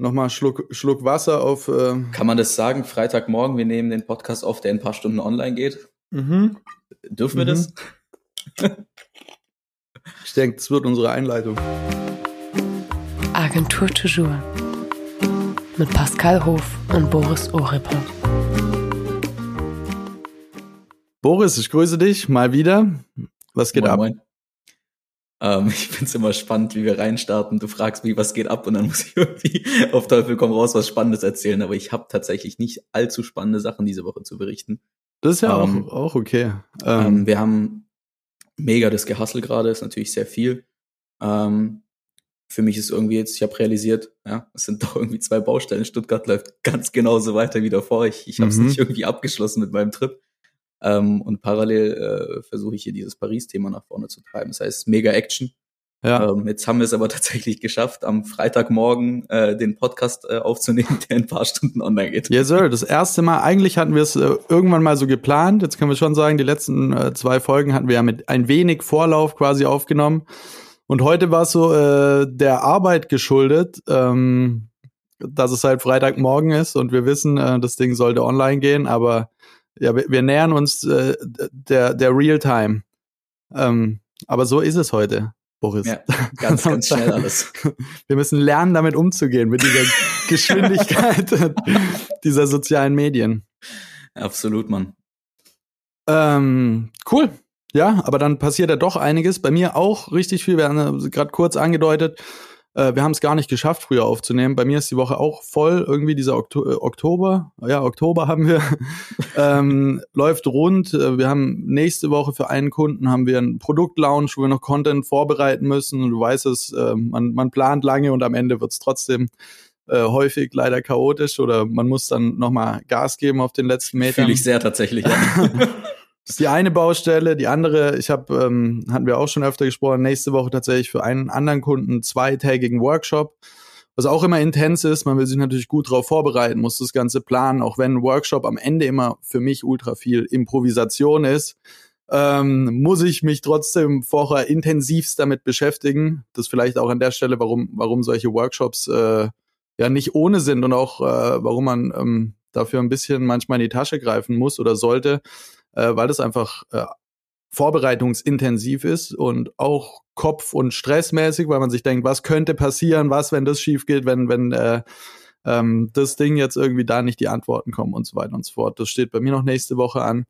nochmal Schluck, Schluck Wasser auf. Äh Kann man das sagen? Freitagmorgen, wir nehmen den Podcast auf, der in ein paar Stunden online geht. mhm. Dürfen wir Mhm. das? Ich denke, das wird unsere Einleitung. Agentur Toujours. Mit Pascal Hof und Boris Oripper. Boris, ich grüße dich mal wieder. Was geht moin, ab? Moin. Ähm, ich find's immer spannend, wie wir reinstarten. Du fragst mich, was geht ab und dann muss ich irgendwie auf Teufel komm raus was Spannendes erzählen. Aber ich habe tatsächlich nicht allzu spannende Sachen diese Woche zu berichten. Das ist ja Ähm, auch, auch okay. Ähm, Ähm, wir haben mega das Gehassel gerade, ist natürlich sehr viel. Ähm, für mich ist irgendwie jetzt, ich habe realisiert, ja, es sind doch irgendwie zwei Baustellen. Stuttgart läuft ganz genauso weiter wie davor. Ich, ich habe es Mhm. nicht irgendwie abgeschlossen mit meinem Trip. Ähm, und parallel äh, versuche ich hier dieses Paris-Thema nach vorne zu treiben. Das heißt, mega Action. ja. Ähm, jetzt haben wir es aber tatsächlich geschafft, am Freitagmorgen äh, den Podcast äh, aufzunehmen, der in ein paar Stunden online geht. Yes, sir. Das erste Mal, eigentlich hatten wir es äh, irgendwann mal so geplant. Jetzt können wir schon sagen, die letzten äh, zwei Folgen hatten wir ja mit ein wenig Vorlauf quasi aufgenommen. Und heute war es so äh, der Arbeit geschuldet, ähm, dass es halt Freitagmorgen ist und wir wissen, äh, das Ding sollte online gehen, aber ja, wir, wir nähern uns äh, der, der Real-Time. Ähm, aber so ist es heute, Boris. Ja, ganz, ganz schnell alles. Wir müssen lernen, damit umzugehen, mit dieser Geschwindigkeit dieser sozialen Medien. Absolut, Mann. Ähm, cool. Ja, aber dann passiert ja doch einiges. Bei mir auch richtig viel. Wir haben gerade kurz angedeutet, äh, wir haben es gar nicht geschafft, früher aufzunehmen. Bei mir ist die Woche auch voll. Irgendwie dieser Okto äh, Oktober, ja, Oktober haben wir, ähm, läuft rund. Äh, Wir haben nächste Woche für einen Kunden haben wir einen Produktlaunch, wo wir noch Content vorbereiten müssen. Und du weißt es, äh, man, man plant lange und am Ende wird es trotzdem äh, häufig leider chaotisch oder man muss dann nochmal Gas geben auf den letzten Metern. Fühle ich sehr tatsächlich. Ja. Das ist die eine Baustelle. Die andere, ich habe, ähm, hatten wir auch schon öfter gesprochen, nächste Woche tatsächlich für einen anderen Kunden einen zweitägigen Workshop, was auch immer intens ist. Man will sich natürlich gut darauf vorbereiten, muss das Ganze planen, auch wenn ein Workshop am Ende immer für mich ultra viel Improvisation ist. Ähm, muss ich mich trotzdem vorher intensivst damit beschäftigen. Das vielleicht auch an der Stelle, warum, warum solche Workshops äh, ja nicht ohne sind und auch äh, warum man ähm, dafür ein bisschen manchmal in die Tasche greifen muss oder sollte äh, weil das einfach äh, vorbereitungsintensiv ist und auch kopf- und stressmäßig, weil man sich denkt, was könnte passieren, was, wenn das schief geht, wenn, wenn äh, ähm, das Ding jetzt irgendwie da nicht die Antworten kommen und so weiter und so fort. Das steht bei mir noch nächste Woche an.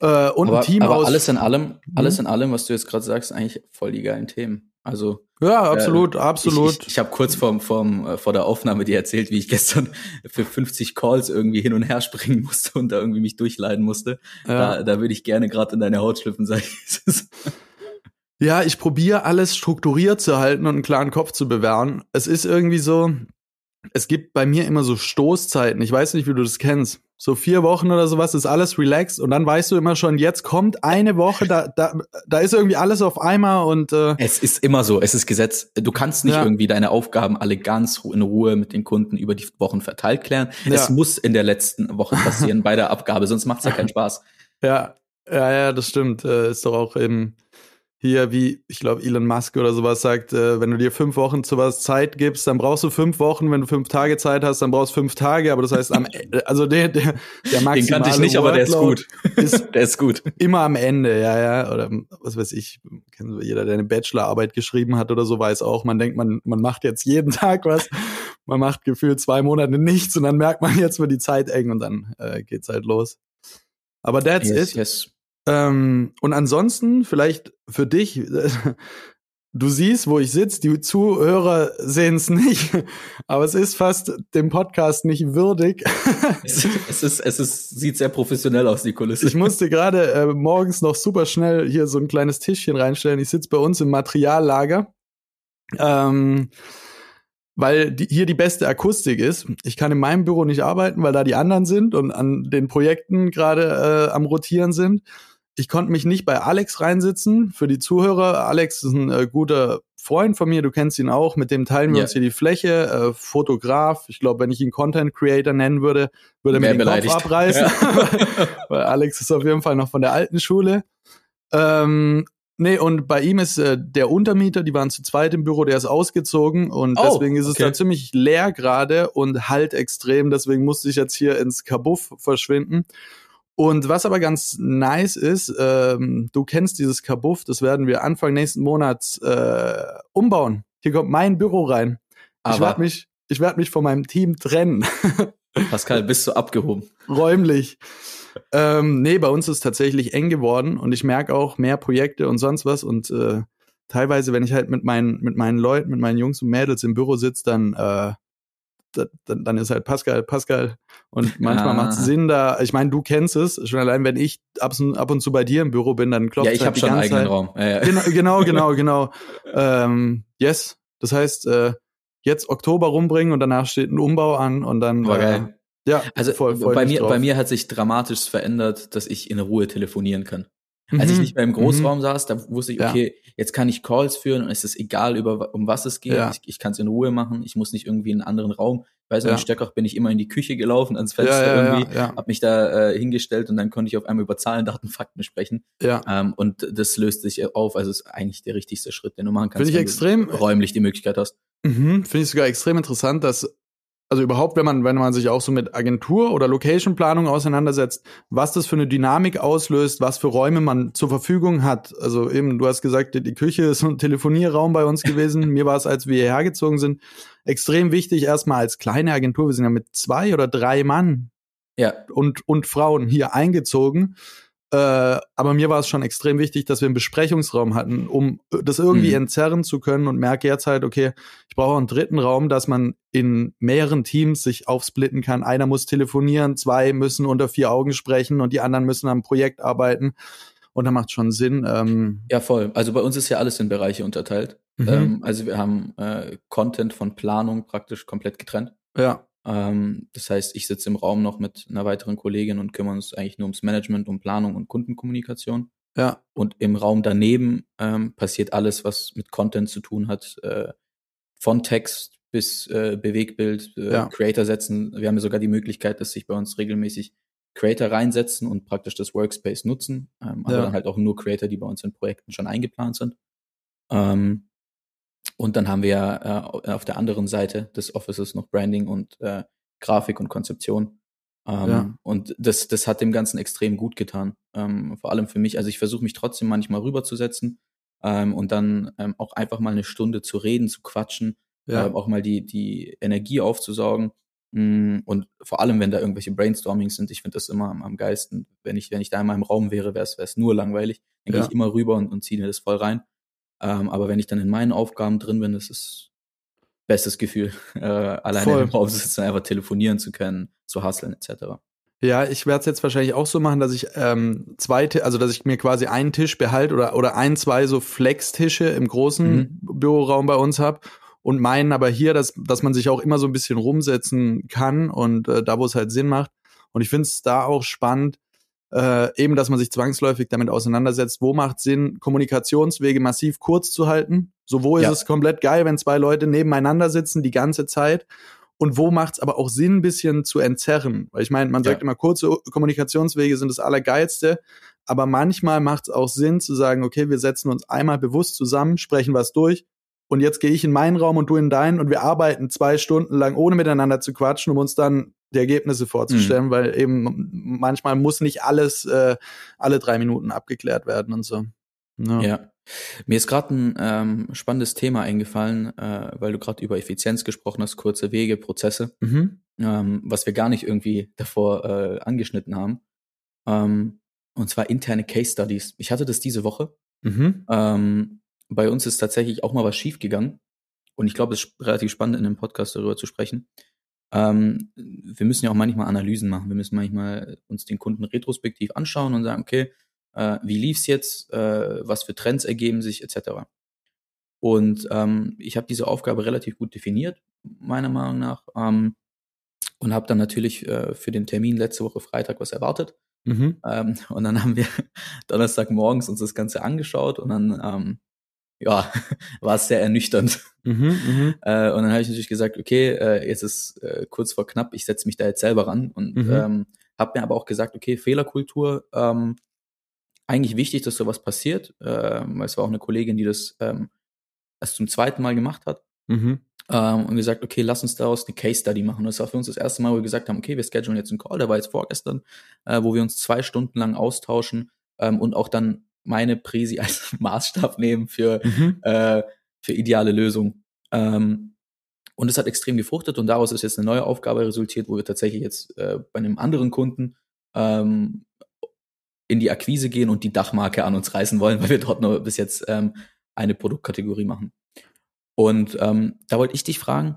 Äh, und aber, ein Team aber aus. alles in allem, alles Mhm. in allem, was du jetzt gerade sagst, eigentlich voll die geilen Themen. Also ja, absolut, äh, absolut. Ich, ich, ich habe kurz vorm, vorm, äh, vor der Aufnahme dir erzählt, wie ich gestern für 50 Calls irgendwie hin und her springen musste und da irgendwie mich durchleiden musste. ja. Da, da würde ich gerne gerade in deine Haut schlüpfen, sag ich. Ja, ich probiere alles strukturiert zu halten und einen klaren Kopf zu bewahren. Es ist irgendwie so, es gibt bei mir immer so Stoßzeiten. Ich weiß nicht, wie du das kennst. So vier Wochen oder sowas ist alles relaxed und dann weißt du immer schon, jetzt kommt eine Woche, da, da, da ist irgendwie alles auf einmal und äh, Es ist immer so, es ist Gesetz. Du kannst nicht Ja. irgendwie deine Aufgaben alle ganz in Ruhe mit den Kunden über die Wochen verteilt klären. Ja. Es muss in der letzten Woche passieren bei der Abgabe, sonst macht's ja keinen Spaß. ja, ja, ja, das stimmt. Äh, ist doch auch eben hier, wie ich glaube, Elon Musk oder sowas sagt, äh, wenn du dir fünf Wochen zu was Zeit gibst, dann brauchst du fünf Wochen. Wenn du fünf Tage Zeit hast, dann brauchst du fünf Tage. Aber das heißt, am, also der, der, der maximale Den kannte ich nicht, aber der ist gut. Ist Der ist gut. immer am Ende, ja, ja. Oder was weiß ich, kennt jeder, der eine Bachelorarbeit geschrieben hat oder so, weiß auch, man denkt, man, man macht jetzt jeden Tag was. Man macht gefühlt zwei Monate nichts und dann merkt man, jetzt wird die Zeit eng und dann äh, geht's halt los. Aber that's Yes, it. yes. Ähm, und ansonsten, vielleicht für dich, du siehst, wo ich sitze, die Zuhörer sehen es nicht, aber es ist fast dem Podcast nicht würdig. Es, es ist, es ist, sieht sehr professionell aus, die Kulisse. Ich musste gerade äh, morgens noch super schnell hier so ein kleines Tischchen reinstellen. Ich sitze bei uns im Materiallager. Ähm, weil die, hier die beste Akustik ist. Ich kann in meinem Büro nicht arbeiten, weil da die anderen sind und an den Projekten gerade äh, am Rotieren sind. Ich konnte mich nicht bei Alex reinsitzen. Für die Zuhörer, Alex ist ein äh, guter Freund von mir, du kennst ihn auch, mit dem teilen wir Ja. uns hier die Fläche, äh, Fotograf. Ich glaube, wenn ich ihn Content Creator nennen würde, würde er mir den beleidigt. Kopf abreißen. Weil Alex ist auf jeden Fall noch von der alten Schule. Ähm, Nee, und bei ihm ist äh, der Untermieter, die waren zu zweit im Büro, der ist ausgezogen und Oh, deswegen ist es okay. da ziemlich leer gerade und halt extrem. Deswegen musste ich jetzt hier ins Kabuff verschwinden. Und was aber ganz nice ist, ähm, du kennst dieses Kabuff, das werden wir Anfang nächsten Monats äh, umbauen. Hier kommt mein Büro rein. ich Aber werde mich, ich werde mich von meinem Team trennen. Pascal, bist du abgehoben? räumlich. Ähm, nee, bei uns ist tatsächlich eng geworden und ich merke auch mehr Projekte und sonst was und äh, teilweise, wenn ich halt mit meinen, mit meinen Leuten, mit meinen Jungs und Mädels im Büro sitze, dann, äh, dann, dann ist halt Pascal, Pascal und manchmal Ah. macht es Sinn da, ich meine, du kennst es, schon allein, wenn ich ab, ab und zu bei dir im Büro bin, dann klopft Ja, ich halt habe schon einen eigenen Zeit. Raum. Ja, ja. Genau, genau, genau, genau. ähm, yes, das heißt, äh, jetzt Oktober rumbringen und danach steht ein Umbau an und dann War äh, geil. Ja, Also voll, freu bei mir, drauf. bei mir hat sich dramatisch verändert, dass ich in Ruhe telefonieren kann. Als ich Mhm. nicht mehr im Mhm. Großraum saß, da wusste ich, Ja. okay, jetzt kann ich Calls führen und es ist egal, über, um was es geht. Ja. Ich, ich kann es in Ruhe machen. Ich muss nicht irgendwie in einen anderen Raum. Ich weiß noch, Ja. in Stöckach bin ich immer in die Küche gelaufen, ans ja, Fenster ja, irgendwie, ja, ja, hab mich da äh, hingestellt und dann konnte ich auf einmal über Zahlen, Daten, Fakten sprechen. ja. Ähm, und das löst sich auf. Also ist eigentlich der richtigste Schritt, den du machen kannst, Finde ich extrem- du räumlich die Möglichkeit hast. Mhm, Finde ich sogar extrem interessant, dass, also überhaupt, wenn man, wenn man sich auch so mit Agentur oder Location-Planung auseinandersetzt, was das für eine Dynamik auslöst, was für Räume man zur Verfügung hat. Also eben, du hast gesagt, die, die Küche ist so ein Telefonierraum bei uns gewesen. Mir war es, als wir hierher gezogen sind, extrem wichtig, erstmal als kleine Agentur, wir sind ja mit zwei oder drei Mann Ja, und, und Frauen hier eingezogen. Äh, aber mir war es schon extrem wichtig, dass wir einen Besprechungsraum hatten, um das irgendwie Mhm. entzerren zu können und merke jetzt halt, okay, ich brauche auch einen dritten Raum, dass man in mehreren Teams sich aufsplitten kann. Einer muss telefonieren, zwei müssen unter vier Augen sprechen und die anderen müssen am Projekt arbeiten. Und da macht schon Sinn. Ähm, ja, voll. Also bei uns ist ja alles in Bereiche unterteilt. mhm. Ähm, also wir haben äh, Content von Planung praktisch komplett getrennt. ja, Ähm, das heißt, ich sitze im Raum noch mit einer weiteren Kollegin und kümmern uns eigentlich nur ums Management, um Planung und Kundenkommunikation. ja, Und im Raum daneben ähm, passiert alles, was mit Content zu tun hat, äh, von Text bis äh, Bewegbild, äh, Ja. Creator setzen. Wir haben ja sogar die Möglichkeit, dass sich bei uns regelmäßig Creator reinsetzen und praktisch das Workspace nutzen. Ähm, aber Ja. dann halt auch nur Creator, die bei uns in Projekten schon eingeplant sind. Ähm, und dann haben wir äh, auf der anderen Seite des Offices noch Branding und äh, Grafik und Konzeption. Ähm, Ja. Und das, das hat dem Ganzen extrem gut getan. Ähm, vor allem für mich. Also ich versuche mich trotzdem manchmal rüberzusetzen ähm, und dann ähm, auch einfach mal eine Stunde zu reden, zu quatschen, ja, ähm, auch mal die, die Energie aufzusaugen. Mm, Und vor allem, wenn da irgendwelche Brainstormings sind, ich finde das immer am, am geilsten. Wenn ich, wenn ich da in meinem Raum wäre, wäre es nur langweilig. Dann Ja. gehe ich immer rüber und, und ziehe mir das voll rein. Ähm, aber wenn ich dann in meinen Aufgaben drin bin, das ist bestes Gefühl, äh, alleine Voll. im Raum sitzen, einfach telefonieren zu können, zu hustlen etc. Ja, ich werde es jetzt wahrscheinlich auch so machen, dass ich ähm, zwei, also dass ich mir quasi einen Tisch behalte oder oder ein, zwei so Flex-Tische im großen Mhm. Büroraum bei uns habe und meinen aber hier, dass dass man sich auch immer so ein bisschen rumsetzen kann und äh, da, wo es halt Sinn macht. Und ich finde es da auch spannend, äh, eben, dass man sich zwangsläufig damit auseinandersetzt, wo macht Sinn, Kommunikationswege massiv kurz zu halten. So, wo ist Ja. es komplett geil, wenn zwei Leute nebeneinander sitzen die ganze Zeit und wo macht es aber auch Sinn, ein bisschen zu entzerren? Weil ich meine, man sagt Ja. immer, kurze Kommunikationswege sind das Allergeilste, aber manchmal macht es auch Sinn zu sagen, okay, wir setzen uns einmal bewusst zusammen, sprechen was durch und jetzt gehe ich in meinen Raum und du in deinen und wir arbeiten zwei Stunden lang, ohne miteinander zu quatschen, um uns dann die Ergebnisse vorzustellen, weil eben manchmal muss nicht alles äh, alle drei Minuten abgeklärt werden und so. Ja. Ja. Mir ist gerade ein ähm, spannendes Thema eingefallen, äh, weil du gerade über Effizienz gesprochen hast, kurze Wege, Prozesse, Mhm. ähm, was wir gar nicht irgendwie davor äh, angeschnitten haben. Ähm, und zwar interne Case Studies. Ich hatte das diese Woche. Mhm. Ähm, bei uns ist tatsächlich auch mal was schiefgegangen. Und ich glaube, es ist relativ spannend, in einem Podcast darüber zu sprechen. Ähm, wir müssen ja auch manchmal Analysen machen. Wir müssen manchmal uns den Kunden retrospektiv anschauen und sagen, okay, äh, wie lief's jetzt, äh, was für Trends ergeben sich, etc. Und ähm, ich habe diese Aufgabe relativ gut definiert, meiner Meinung nach, ähm, und habe dann natürlich äh, für den Termin letzte Woche Freitag was erwartet. Mhm. Ähm, und dann haben wir Donnerstagmorgens uns das Ganze angeschaut und dann, ähm, ja, war es sehr ernüchternd. Mhm. Mhm. Äh, und dann habe ich natürlich gesagt, okay, äh, jetzt ist äh, kurz vor knapp, ich setze mich da jetzt selber ran und Mhm. ähm, habe mir aber auch gesagt, okay, Fehlerkultur, ähm, eigentlich wichtig, dass sowas passiert, äh, weil es war auch eine Kollegin, die das ähm, erst zum zweiten Mal gemacht hat. Mhm. Ähm, und gesagt, okay, lass uns daraus eine Case Study machen. Und das war für uns das erste Mal, wo wir gesagt haben, okay, wir schedulen jetzt einen Call, der war jetzt vorgestern, äh, wo wir uns zwei Stunden lang austauschen ähm, und auch dann meine Präsi als Maßstab nehmen für, Mhm. äh, für ideale Lösungen. Ähm, und es hat extrem gefruchtet und daraus ist jetzt eine neue Aufgabe resultiert, wo wir tatsächlich jetzt äh, bei einem anderen Kunden ähm, in die Akquise gehen und die Dachmarke an uns reißen wollen, weil wir dort nur bis jetzt ähm, eine Produktkategorie machen. Und ähm, da wollte ich dich fragen,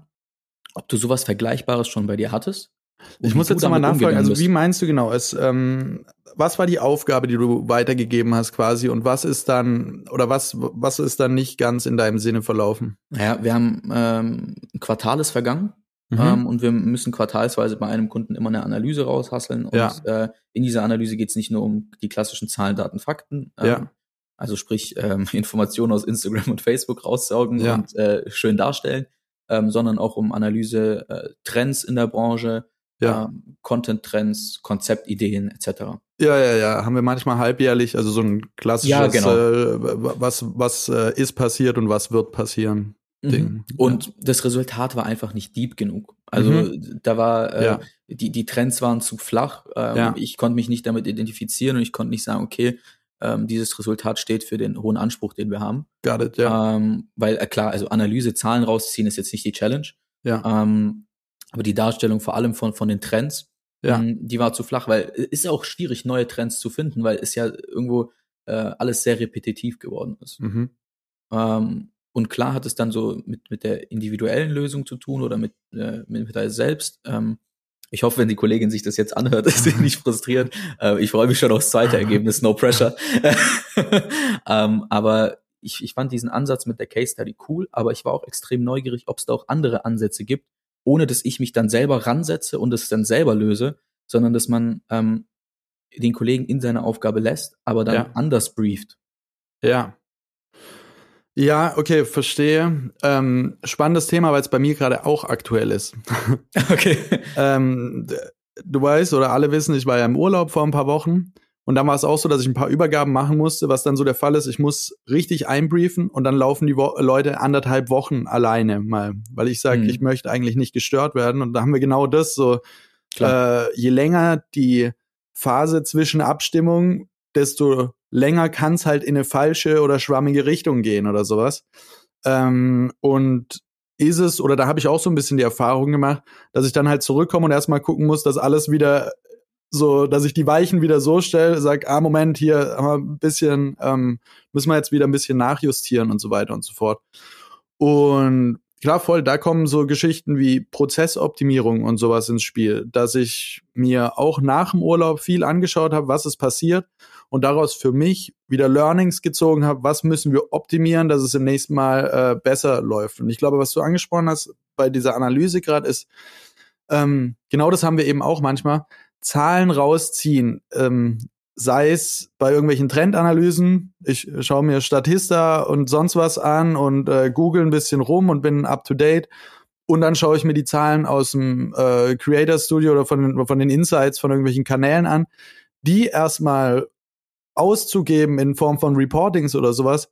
ob du sowas Vergleichbares schon bei dir hattest. Ich muss jetzt nochmal nachfragen, also wie meinst du genau? Es, ähm, was war die Aufgabe, die du weitergegeben hast quasi und was ist dann, oder was, was ist dann nicht ganz in deinem Sinne verlaufen? Naja, wir haben ähm, ein Quartal ist vergangen Mhm. ähm, und wir müssen quartalsweise bei einem Kunden immer eine Analyse raushasseln. Und Ja. äh, in dieser Analyse geht es nicht nur um die klassischen Zahlen, Daten, Fakten. Ähm, Ja. Also sprich ähm, Informationen aus Instagram und Facebook raussaugen Ja. und äh, schön darstellen, ähm, sondern auch um Analyse äh, Trends in der Branche, Ja. ähm, Content-Trends, Konzeptideen etc. Ja, ja, ja, haben wir manchmal halbjährlich, also so ein klassisches, Ja, genau. äh, was, was äh, ist passiert und was wird passieren. Ding. Mhm. Und das Resultat war einfach nicht deep genug. Also Mhm. da war äh, Ja. die die Trends waren zu flach. Ähm, Ja. Ich konnte mich nicht damit identifizieren und ich konnte nicht sagen, okay, ähm, dieses Resultat steht für den hohen Anspruch, den wir haben. Got it, ja. Ähm, weil äh, klar, also Analyse, Zahlen rausziehen ist jetzt nicht die Challenge. ja. Ähm, aber die Darstellung vor allem von von den Trends, Ja. mh, die war zu flach, weil es ist ja auch schwierig neue Trends zu finden, weil es ja irgendwo äh, alles sehr repetitiv geworden ist. Mhm. Ähm, und klar hat es dann so mit, mit der individuellen Lösung zu tun oder mit, äh, mit, mit dir selbst. Ähm, ich hoffe, wenn die Kollegin sich das jetzt anhört, ist sie nicht frustriert. Äh, ich freue mich schon aufs zweite Ergebnis, no pressure. ähm, aber ich, ich fand diesen Ansatz mit der Case Study cool, aber ich war auch extrem neugierig, ob es da auch andere Ansätze gibt, ohne dass ich mich dann selber ransetze und es dann selber löse, sondern dass man ähm, den Kollegen in seine Aufgabe lässt, aber dann Ja. anders brieft. Ja. Ja, okay, verstehe. Ähm, spannendes Thema, weil es bei mir gerade auch aktuell ist. Okay. ähm, du weißt oder alle wissen, ich war ja im Urlaub vor ein paar Wochen und dann war es auch so, dass ich ein paar Übergaben machen musste, was dann so der Fall ist, ich muss richtig einbriefen und dann laufen die Wo Leute anderthalb Wochen alleine mal, weil ich sage, Mhm. ich möchte eigentlich nicht gestört werden und da haben wir genau das so, äh, je länger die Phase zwischen Abstimmung, desto länger kann es halt in eine falsche oder schwammige Richtung gehen oder sowas. Ähm, und ist es, oder da habe ich auch so ein bisschen die Erfahrung gemacht, dass ich dann halt zurückkomme und erstmal gucken muss, dass alles wieder so, dass ich die Weichen wieder so stelle, sag, ah, Moment, hier haben wir ein bisschen, ähm, müssen wir jetzt wieder ein bisschen nachjustieren und so weiter und so fort. Und klar, voll, da kommen so Geschichten wie Prozessoptimierung und sowas ins Spiel, dass ich mir auch nach dem Urlaub viel angeschaut habe, was ist passiert und daraus für mich wieder Learnings gezogen habe, was müssen wir optimieren, dass es im nächsten Mal äh, besser läuft. Und ich glaube, was du angesprochen hast bei dieser Analyse gerade ist, ähm, genau das haben wir eben auch manchmal, Zahlen rausziehen, ähm, sei es bei irgendwelchen Trendanalysen, ich schaue mir Statista und sonst was an und äh, google ein bisschen rum und bin up to date. Und dann schaue ich mir die Zahlen aus dem äh, Creator Studio oder von, den- von den Insights von irgendwelchen Kanälen an, die erstmal auszugeben in Form von Reportings oder sowas,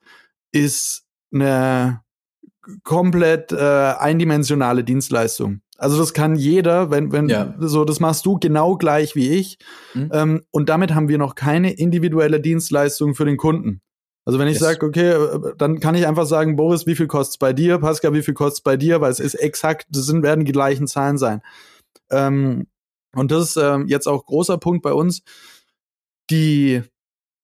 ist eine komplett äh, eindimensionale Dienstleistung. Also das kann jeder, wenn, wenn Ja. so, das machst du genau gleich wie ich. Mhm. Ähm, und damit haben wir noch keine individuelle Dienstleistung für den Kunden. Also wenn ich Yes. sage, okay, äh, dann kann ich einfach sagen, Boris, wie viel kostet's bei dir? Pascal, wie viel kostet's bei dir? Weil es ist exakt, das sind, werden die gleichen Zahlen sein. Ähm, und das ist ähm, jetzt auch großer Punkt bei uns. Die,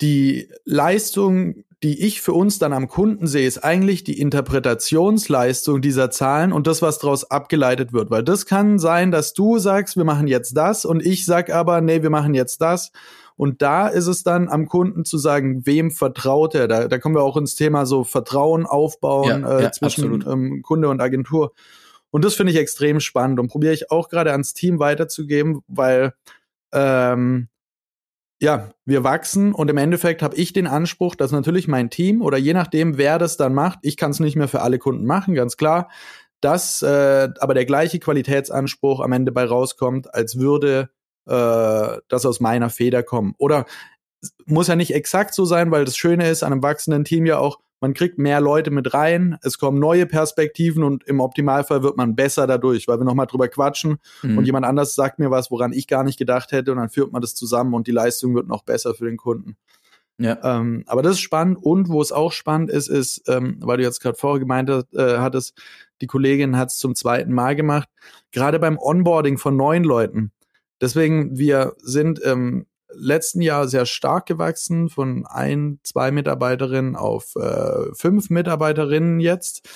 die Leistung, die ich für uns dann am Kunden sehe, ist eigentlich die Interpretationsleistung dieser Zahlen und das, was daraus abgeleitet wird. Weil das kann sein, dass du sagst, wir machen jetzt das und ich sag aber, nee, wir machen jetzt das. Und da ist es dann am Kunden zu sagen, wem vertraut er. Da, da kommen wir auch ins Thema so Vertrauen aufbauen Ja, äh, ja, zwischen ähm, Kunde und Agentur. Und das finde ich extrem spannend und probiere ich auch gerade ans Team weiterzugeben, weil ähm, ja, wir wachsen und im Endeffekt habe ich den Anspruch, dass natürlich mein Team oder je nachdem, wer das dann macht, ich kann es nicht mehr für alle Kunden machen, ganz klar, dass äh, aber der gleiche Qualitätsanspruch am Ende bei rauskommt, als würde äh, das aus meiner Feder kommen. Oder muss ja nicht exakt so sein, weil das Schöne ist an einem wachsenden Team ja auch, man kriegt mehr Leute mit rein, es kommen neue Perspektiven und im Optimalfall wird man besser dadurch, weil wir nochmal drüber quatschen mhm. und jemand anders sagt mir was, woran ich gar nicht gedacht hätte und dann führt man das zusammen und die Leistung wird noch besser für den Kunden. Ja. Ähm, aber das ist spannend und wo es auch spannend ist, ist, ähm, weil du jetzt gerade vorher gemeint hast, äh, hattest, die Kollegin hat es zum zweiten Mal gemacht, gerade beim Onboarding von neuen Leuten. Deswegen, wir sind ähm, letzten Jahr sehr stark gewachsen, von ein, zwei Mitarbeiterinnen auf äh, fünf Mitarbeiterinnen jetzt.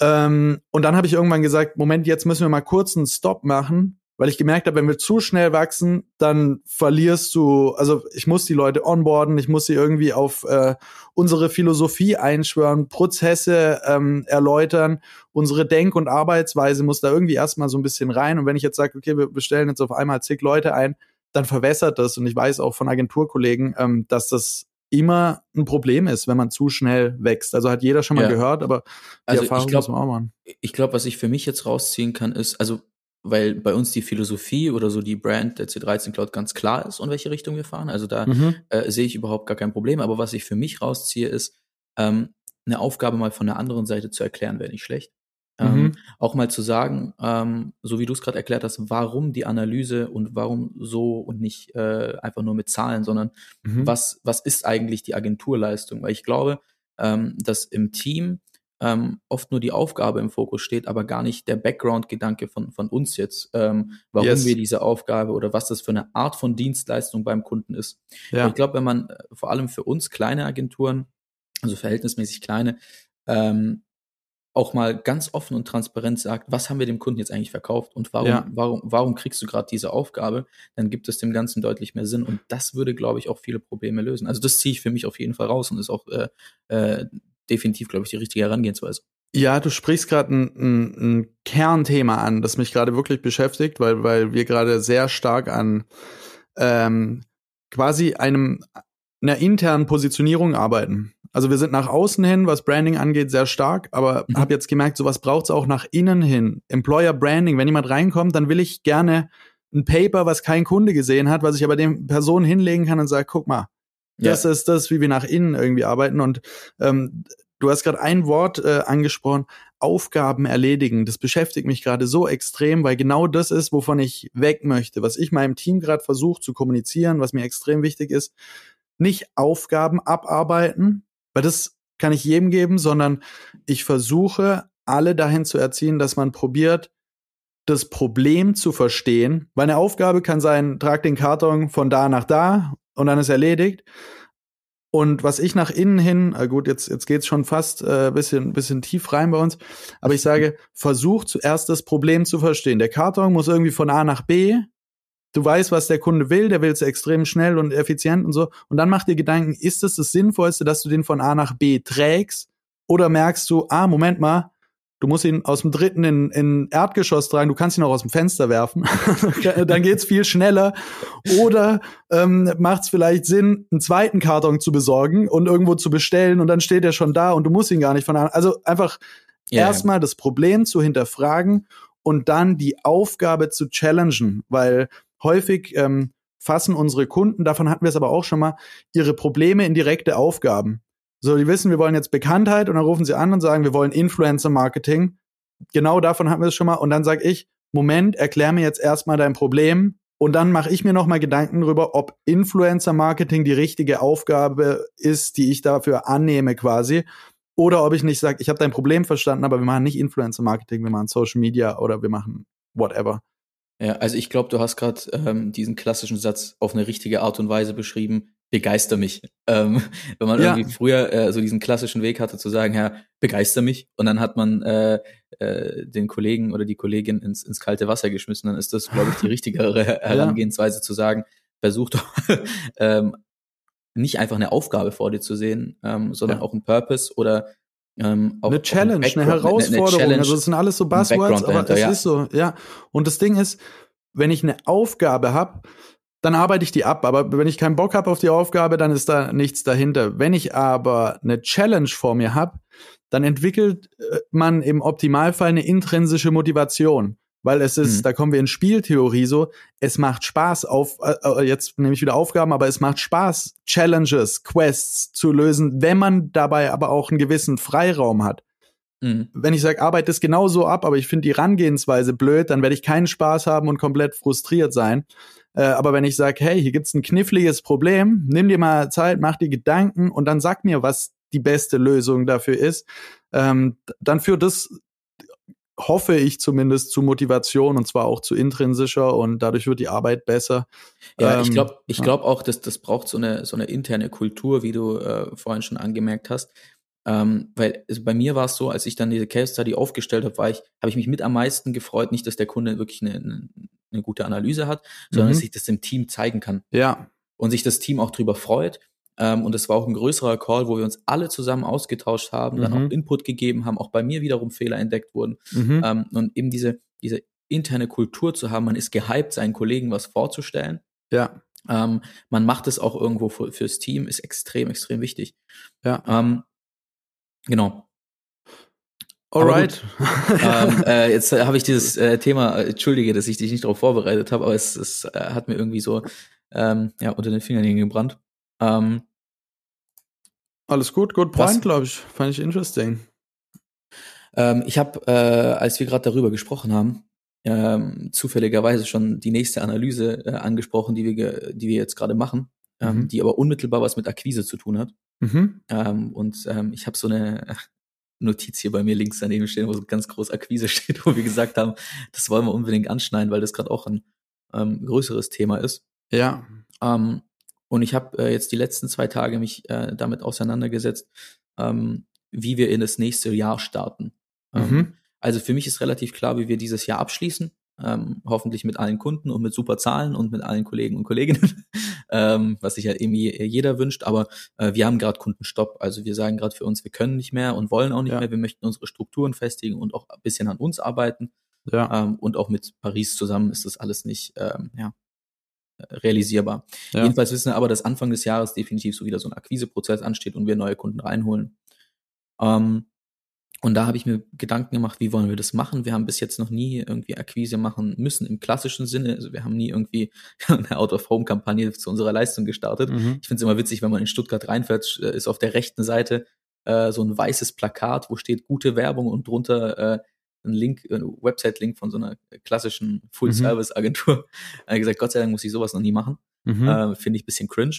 Ähm, und dann habe ich irgendwann gesagt, Moment, jetzt müssen wir mal kurz einen Stop machen, weil ich gemerkt habe, wenn wir zu schnell wachsen, dann verlierst du, also ich muss die Leute onboarden, ich muss sie irgendwie auf äh, unsere Philosophie einschwören, Prozesse ähm, erläutern, unsere Denk- und Arbeitsweise muss da irgendwie erstmal so ein bisschen rein. Und wenn ich jetzt sage, okay, wir bestellen jetzt auf einmal zig Leute ein, dann verwässert das. Und ich weiß auch von Agenturkollegen, ähm, dass das immer ein Problem ist, wenn man zu schnell wächst. Also hat jeder schon mal ja. gehört, aber die also Erfahrung ich glaub, muss man auch machen. Ich glaube, was ich für mich jetzt rausziehen kann, ist, also weil bei uns die Philosophie oder so die Brand der C13 Cloud ganz klar ist, in welche Richtung wir fahren. Also da mhm. äh, sehe ich überhaupt gar kein Problem. Aber was ich für mich rausziehe, ist, ähm, eine Aufgabe mal von der anderen Seite zu erklären, wäre nicht schlecht. Ähm, mhm. auch mal zu sagen, ähm, so wie du es gerade erklärt hast, warum die Analyse und warum so und nicht äh, einfach nur mit Zahlen, sondern mhm. was, was ist eigentlich die Agenturleistung? Weil ich glaube, ähm, dass im Team ähm, oft nur die Aufgabe im Fokus steht, aber gar nicht der Background-Gedanke von, von uns jetzt, ähm, warum yes. wir diese Aufgabe oder was das für eine Art von Dienstleistung beim Kunden ist. Ja. Ich glaube, wenn man äh, vor allem für uns kleine Agenturen, also verhältnismäßig kleine, ähm, auch mal ganz offen und transparent sagt, was haben wir dem Kunden jetzt eigentlich verkauft und warum, ja. warum, warum kriegst du gerade diese Aufgabe, dann gibt es dem Ganzen deutlich mehr Sinn und das würde, glaube ich, auch viele Probleme lösen. Also das ziehe ich für mich auf jeden Fall raus und ist auch äh, äh, definitiv, glaube ich, die richtige Herangehensweise. Ja, du sprichst gerade ein, ein, ein Kernthema an, das mich gerade wirklich beschäftigt, weil, weil wir gerade sehr stark an ähm, quasi einem einer internen Positionierung arbeiten. Also wir sind nach außen hin, was Branding angeht, sehr stark, aber mhm. habe jetzt gemerkt, sowas braucht es auch nach innen hin. Employer Branding, wenn jemand reinkommt, dann will ich gerne ein Paper, was kein Kunde gesehen hat, was ich aber den Personen hinlegen kann und sage, guck mal, ja. das ist das, wie wir nach innen irgendwie arbeiten. Und ähm, du hast gerade ein Wort äh, angesprochen, Aufgaben erledigen. Das beschäftigt mich gerade so extrem, weil genau das ist, wovon ich weg möchte, was ich meinem Team gerade versuche zu kommunizieren, was mir extrem wichtig ist. Nicht Aufgaben abarbeiten, weil das kann ich jedem geben, sondern ich versuche, alle dahin zu erziehen, dass man probiert, das Problem zu verstehen, weil eine Aufgabe kann sein, trag den Karton von da nach da und dann ist erledigt. Und was ich nach innen hin, äh gut, jetzt, jetzt geht's schon fast äh, bisschen, bisschen tief rein bei uns, aber ich sage, versuch zuerst das Problem zu verstehen. Der Karton muss irgendwie von A nach B Du weißt, was der Kunde will, der will es extrem schnell und effizient und so. Und dann mach dir Gedanken, ist es das Sinnvollste, dass du den von A nach B trägst? Oder merkst du, ah, Moment mal, du musst ihn aus dem dritten in, in Erdgeschoss tragen, du kannst ihn auch aus dem Fenster werfen. dann geht's viel schneller. Oder ähm, macht es vielleicht Sinn, einen zweiten Karton zu besorgen und irgendwo zu bestellen und dann steht er schon da und du musst ihn gar nicht von A. Also einfach yeah. erstmal das Problem zu hinterfragen und dann die Aufgabe zu challengen, weil häufig ähm, fassen unsere Kunden, davon hatten wir es aber auch schon mal, ihre Probleme in direkte Aufgaben. So, die wissen, wir wollen jetzt Bekanntheit und dann rufen sie an und sagen, wir wollen Influencer-Marketing. Genau davon hatten wir es schon mal. Und dann sage ich, Moment, erklär mir jetzt erstmal dein Problem. Und dann mache ich mir nochmal Gedanken darüber, ob Influencer-Marketing die richtige Aufgabe ist, die ich dafür annehme quasi. Oder ob ich nicht sage, ich habe dein Problem verstanden, aber wir machen nicht Influencer-Marketing, wir machen Social Media oder wir machen whatever. Ja, also ich glaube, du hast gerade ähm, diesen klassischen Satz auf eine richtige Art und Weise beschrieben, begeister mich. Ähm, wenn man ja. irgendwie früher äh, so diesen klassischen Weg hatte zu sagen, ja, begeister mich und dann hat man äh, äh, den Kollegen oder die Kollegin ins, ins kalte Wasser geschmissen, dann ist das, glaube ich, die richtigere Herangehensweise ja. zu sagen, versuch doch ähm, nicht einfach eine Aufgabe vor dir zu sehen, ähm, sondern ja. auch einen Purpose oder ähm, auch, eine Challenge, eine Herausforderung. Eine, eine also das sind alles so Buzzwords, aber es ja. ist so, ja. Und das Ding ist, wenn ich eine Aufgabe habe, dann arbeite ich die ab. Aber wenn ich keinen Bock habe auf die Aufgabe, dann ist da nichts dahinter. Wenn ich aber eine Challenge vor mir habe, dann entwickelt äh, man im Optimalfall eine intrinsische Motivation. Weil es ist, mhm. da kommen wir in Spieltheorie so, es macht Spaß auf, äh, äh, jetzt nehme ich wieder Aufgaben, aber es macht Spaß, Challenges, Quests zu lösen, wenn man dabei aber auch einen gewissen Freiraum hat. Mhm. Wenn ich sage, arbeite es genauso ab, aber ich finde die Rangehensweise blöd, dann werde ich keinen Spaß haben und komplett frustriert sein. Äh, aber wenn ich sage, hey, hier gibt's ein kniffliges Problem, nimm dir mal Zeit, mach dir Gedanken und dann sag mir, was die beste Lösung dafür ist, ähm, dann führt das hoffe ich zumindest zu Motivation und zwar auch zu intrinsischer und dadurch wird die Arbeit besser. Ja, ähm, ich glaube, ich glaube ja. auch, dass das braucht so eine so eine interne Kultur, wie du äh, vorhin schon angemerkt hast. Ähm, weil also bei mir war es so, als ich dann diese Case Study aufgestellt habe, war ich, habe ich mich mit am meisten gefreut, nicht, dass der Kunde wirklich eine, eine, eine gute Analyse hat, sondern mhm. dass ich das dem Team zeigen kann. Ja. Und sich das Team auch drüber freut. Ähm, und es war auch ein größerer Call, wo wir uns alle zusammen ausgetauscht haben, mhm. dann auch. Input gegeben haben, auch bei mir wiederum Fehler entdeckt wurden. Mhm. Ähm, und eben diese, diese interne Kultur zu haben, man ist gehypt, seinen Kollegen was vorzustellen. Ja. Ähm, man macht es auch irgendwo für, fürs Team, ist extrem, extrem wichtig. Ja. Ähm, genau. Alright. ähm, äh, jetzt habe ich dieses äh, Thema, äh, entschuldige, dass ich dich nicht darauf vorbereitet habe, aber es, es äh, hat mir irgendwie so ähm, ja, unter den Fingern gebrannt. Ähm, Alles gut, good point, glaube ich. Fand ich interesting. Ähm, ich habe, äh, als wir gerade darüber gesprochen haben, ähm, zufälligerweise schon die nächste Analyse äh, angesprochen, die wir, die wir jetzt gerade machen, ähm, mhm. die aber unmittelbar was mit Akquise zu tun hat. Mhm. Ähm, und ähm, ich habe so eine Notiz hier bei mir links daneben stehen, wo so ganz groß Akquise steht, wo wir gesagt haben, das wollen wir unbedingt anschneiden, weil das gerade auch ein ähm, größeres Thema ist. Ja. Ähm, und ich habe äh, jetzt die letzten zwei Tage mich äh, damit auseinandergesetzt, ähm, wie wir in das nächste Jahr starten. Ähm, mhm. Also für mich ist relativ klar, wie wir dieses Jahr abschließen. Ähm, hoffentlich mit allen Kunden und mit super Zahlen und mit allen Kollegen und Kolleginnen, ähm, was sich ja irgendwie jeder wünscht. Aber äh, wir haben gerade Kundenstopp. Also wir sagen gerade für uns, wir können nicht mehr und wollen auch nicht ja. mehr. Wir möchten unsere Strukturen festigen und auch ein bisschen an uns arbeiten. Ja. Ähm, und auch mit Paris zusammen ist das alles nicht ähm, ja, realisierbar. Ja. Jedenfalls wissen wir aber, dass Anfang des Jahres definitiv so wieder so ein Akquiseprozess ansteht und wir neue Kunden reinholen. Ähm, und da habe ich mir Gedanken gemacht, wie wollen wir das machen? Wir haben bis jetzt noch nie irgendwie Akquise machen müssen im klassischen Sinne. Also wir haben nie irgendwie eine Out-of-Home-Kampagne zu unserer Leistung gestartet. Mhm. Ich finde es immer witzig, wenn man in Stuttgart reinfährt, äh, ist auf der rechten Seite äh, so ein weißes Plakat, wo steht gute Werbung und drunter äh, ein Link, ein Website-Link von so einer klassischen Full-Service-Agentur. Mhm. Er hat gesagt, Gott sei Dank muss ich sowas noch nie machen. Mhm. Äh, Finde ich ein bisschen cringe.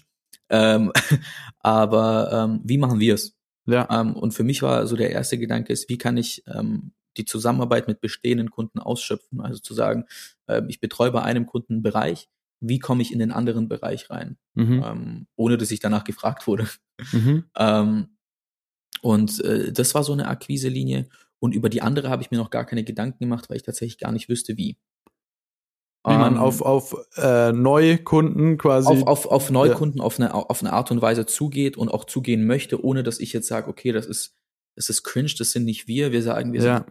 Ähm, aber ähm, wie machen wir es? Ja. Ähm, und für mich war so der erste Gedanke ist, wie kann ich ähm, die Zusammenarbeit mit bestehenden Kunden ausschöpfen? Also zu sagen, äh, ich betreue bei einem Kundenbereich, wie komme ich in den anderen Bereich rein? Mhm. Ähm, ohne dass ich danach gefragt wurde. Mhm. ähm, und äh, das war so eine Akquise-Linie. Und über die andere habe ich mir noch gar keine Gedanken gemacht, weil ich tatsächlich gar nicht wüsste, wie. Wie man ähm, auf, auf äh, Neukunden quasi. Auf, auf, auf Neukunden ja. auf, eine, auf eine Art und Weise zugeht und auch zugehen möchte, ohne dass ich jetzt sage, okay, das ist, das ist cringe, das sind nicht wir. Wir sagen, wir ja.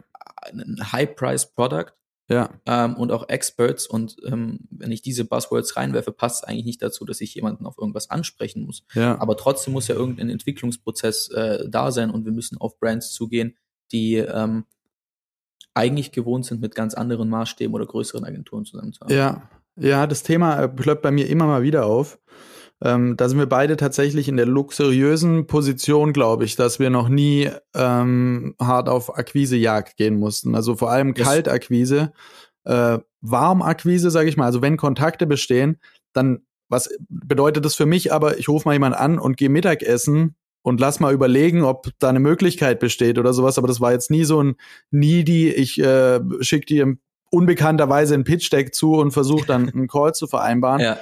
sind ein High-Price-Product. Ja. Ähm, und auch Experts. Und ähm, wenn ich diese Buzzwords reinwerfe, passt es eigentlich nicht dazu, dass ich jemanden auf irgendwas ansprechen muss. Ja. Aber trotzdem muss ja irgendein Entwicklungsprozess äh, da sein und wir müssen auf Brands zugehen, die ähm, eigentlich gewohnt sind, mit ganz anderen Maßstäben oder größeren Agenturen zusammenzuarbeiten. Ja, ja, das Thema plöppt bei mir immer mal wieder auf. Ähm, da sind wir beide tatsächlich in der luxuriösen Position, glaube ich, dass wir noch nie ähm, hart auf Akquisejagd gehen mussten. Also vor allem Kaltakquise, äh, Warmakquise, sage ich mal. Also wenn Kontakte bestehen, dann was bedeutet das für mich? Aber ich rufe mal jemand an und gehe Mittagessen und lass mal überlegen, ob da eine Möglichkeit besteht oder sowas. Aber das war jetzt nie so ein needy, ich äh, schicke dir unbekannterweise ein Pitch-Deck zu und versuche dann einen Call zu vereinbaren. Ja.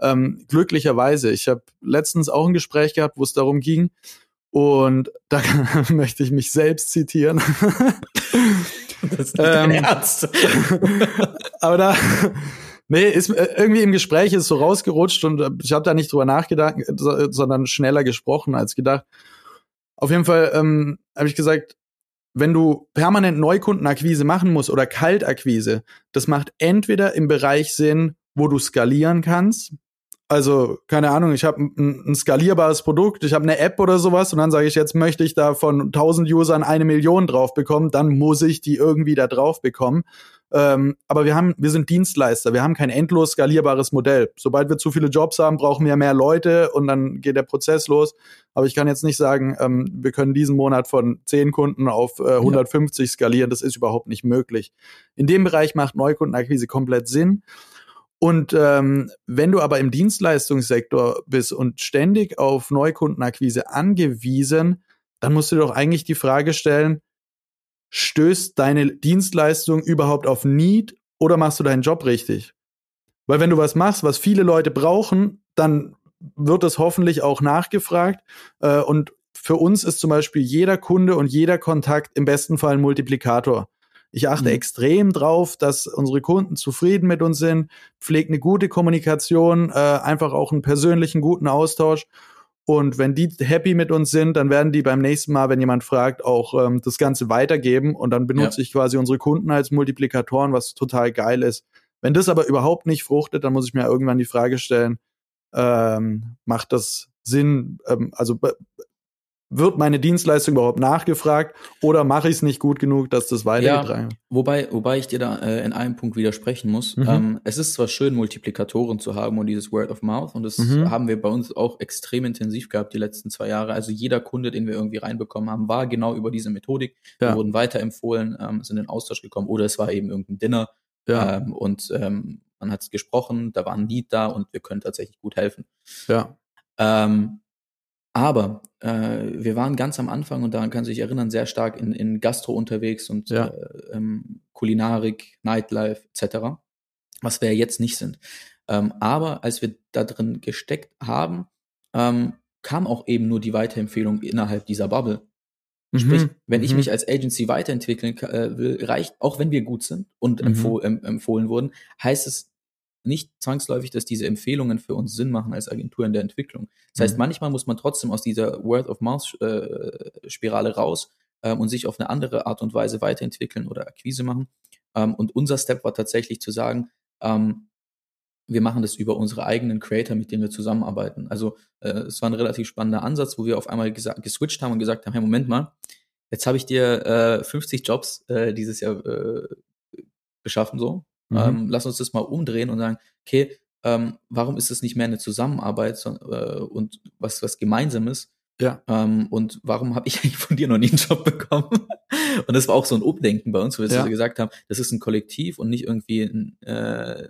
Ähm, glücklicherweise. Ich habe letztens auch ein Gespräch gehabt, wo es darum ging. Und da möchte ich mich selbst zitieren. Das ist nicht ähm, Ernst. aber da, Nee, ist äh, irgendwie im Gespräch ist so rausgerutscht und äh, ich habe da nicht drüber nachgedacht, äh, sondern schneller gesprochen als gedacht. Auf jeden Fall ähm, habe ich gesagt, wenn du permanent Neukundenakquise machen musst oder Kaltakquise, das macht entweder im Bereich Sinn, wo du skalieren kannst, Also, keine Ahnung, ich habe ein, ein, skalierbares Produkt, ich habe eine App oder sowas und dann sage ich, jetzt möchte ich da von 1000 Usern eine Million drauf bekommen, dann muss ich die irgendwie da drauf bekommen. Ähm, aber wir haben, wir sind Dienstleister, wir haben kein endlos skalierbares Modell. Sobald wir zu viele Jobs haben, brauchen wir mehr Leute und dann geht der Prozess los. Aber ich kann jetzt nicht sagen, ähm, wir können diesen Monat von 10 Kunden auf äh, 150 ja. skalieren. Das ist überhaupt nicht möglich. In dem Bereich macht Neukundenakquise komplett Sinn. Und ähm, wenn du aber im Dienstleistungssektor bist und ständig auf Neukundenakquise angewiesen, dann musst du doch eigentlich die Frage stellen, stößt deine Dienstleistung überhaupt auf Need oder machst du deinen Job richtig? Weil wenn du was machst, was viele Leute brauchen, dann wird es hoffentlich auch nachgefragt. Äh, und für uns ist zum Beispiel jeder Kunde und jeder Kontakt im besten Fall ein Multiplikator. Ich achte mhm. extrem drauf, dass unsere Kunden zufrieden mit uns sind, pflegt eine gute Kommunikation, äh, einfach auch einen persönlichen guten Austausch. Und wenn die happy mit uns sind, dann werden die beim nächsten Mal, wenn jemand fragt, auch ähm, das Ganze weitergeben. Und dann benutze ja. ich quasi unsere Kunden als Multiplikatoren, was total geil ist. Wenn das aber überhaupt nicht fruchtet, dann muss ich mir irgendwann die Frage stellen, ähm, macht das Sinn, ähm, also wird meine Dienstleistung überhaupt nachgefragt oder mache ich es nicht gut genug, dass das weitergetragen wird? Ja, wobei, wobei ich dir da äh, in einem Punkt widersprechen muss. Mhm. Ähm, es ist zwar schön, Multiplikatoren zu haben und dieses Word of Mouth und das mhm. haben wir bei uns auch extrem intensiv gehabt die letzten zwei Jahre. Also jeder Kunde, den wir irgendwie reinbekommen haben, war genau über diese Methodik. Ja. Wir wurden weiterempfohlen, ähm, sind in Austausch gekommen oder es war eben irgendein Dinner ja. ähm, und ähm, man hat gesprochen, da war ein Lied da und wir können tatsächlich gut helfen. Ja. Ähm, aber äh, wir waren ganz am Anfang und daran kann sich erinnern, sehr stark in, in Gastro unterwegs und ja. äh, ähm, Kulinarik, Nightlife etc., was wir ja jetzt nicht sind. Ähm, aber als wir da drin gesteckt haben, ähm, kam auch eben nur die Weiterempfehlung innerhalb dieser Bubble. Mhm. Sprich, wenn mhm. ich mich als Agency weiterentwickeln äh, will, reicht, auch wenn wir gut sind und mhm. empfoh empfohlen wurden, heißt es nicht zwangsläufig, dass diese Empfehlungen für uns Sinn machen als Agentur in der Entwicklung. Das heißt, mhm. manchmal muss man trotzdem aus dieser Word-of-Mouth-Spirale äh, raus ähm, und sich auf eine andere Art und Weise weiterentwickeln oder Akquise machen. Ähm, und unser Step war tatsächlich zu sagen, ähm, wir machen das über unsere eigenen Creator, mit denen wir zusammenarbeiten. Also äh, es war ein relativ spannender Ansatz, wo wir auf einmal geswitcht haben und gesagt haben, hey, Moment mal, jetzt habe ich dir äh, 50 Jobs äh, dieses Jahr äh, geschaffen, so, Mhm. Ähm, lass uns das mal umdrehen und sagen, okay, ähm, warum ist es nicht mehr eine Zusammenarbeit so, äh, und was, was Gemeinsames? Ja. Ähm, und warum habe ich eigentlich von dir noch nie einen Job bekommen? und das war auch so ein Umdenken bei uns, wo wir ja. gesagt haben, das ist ein Kollektiv und nicht irgendwie ein, äh,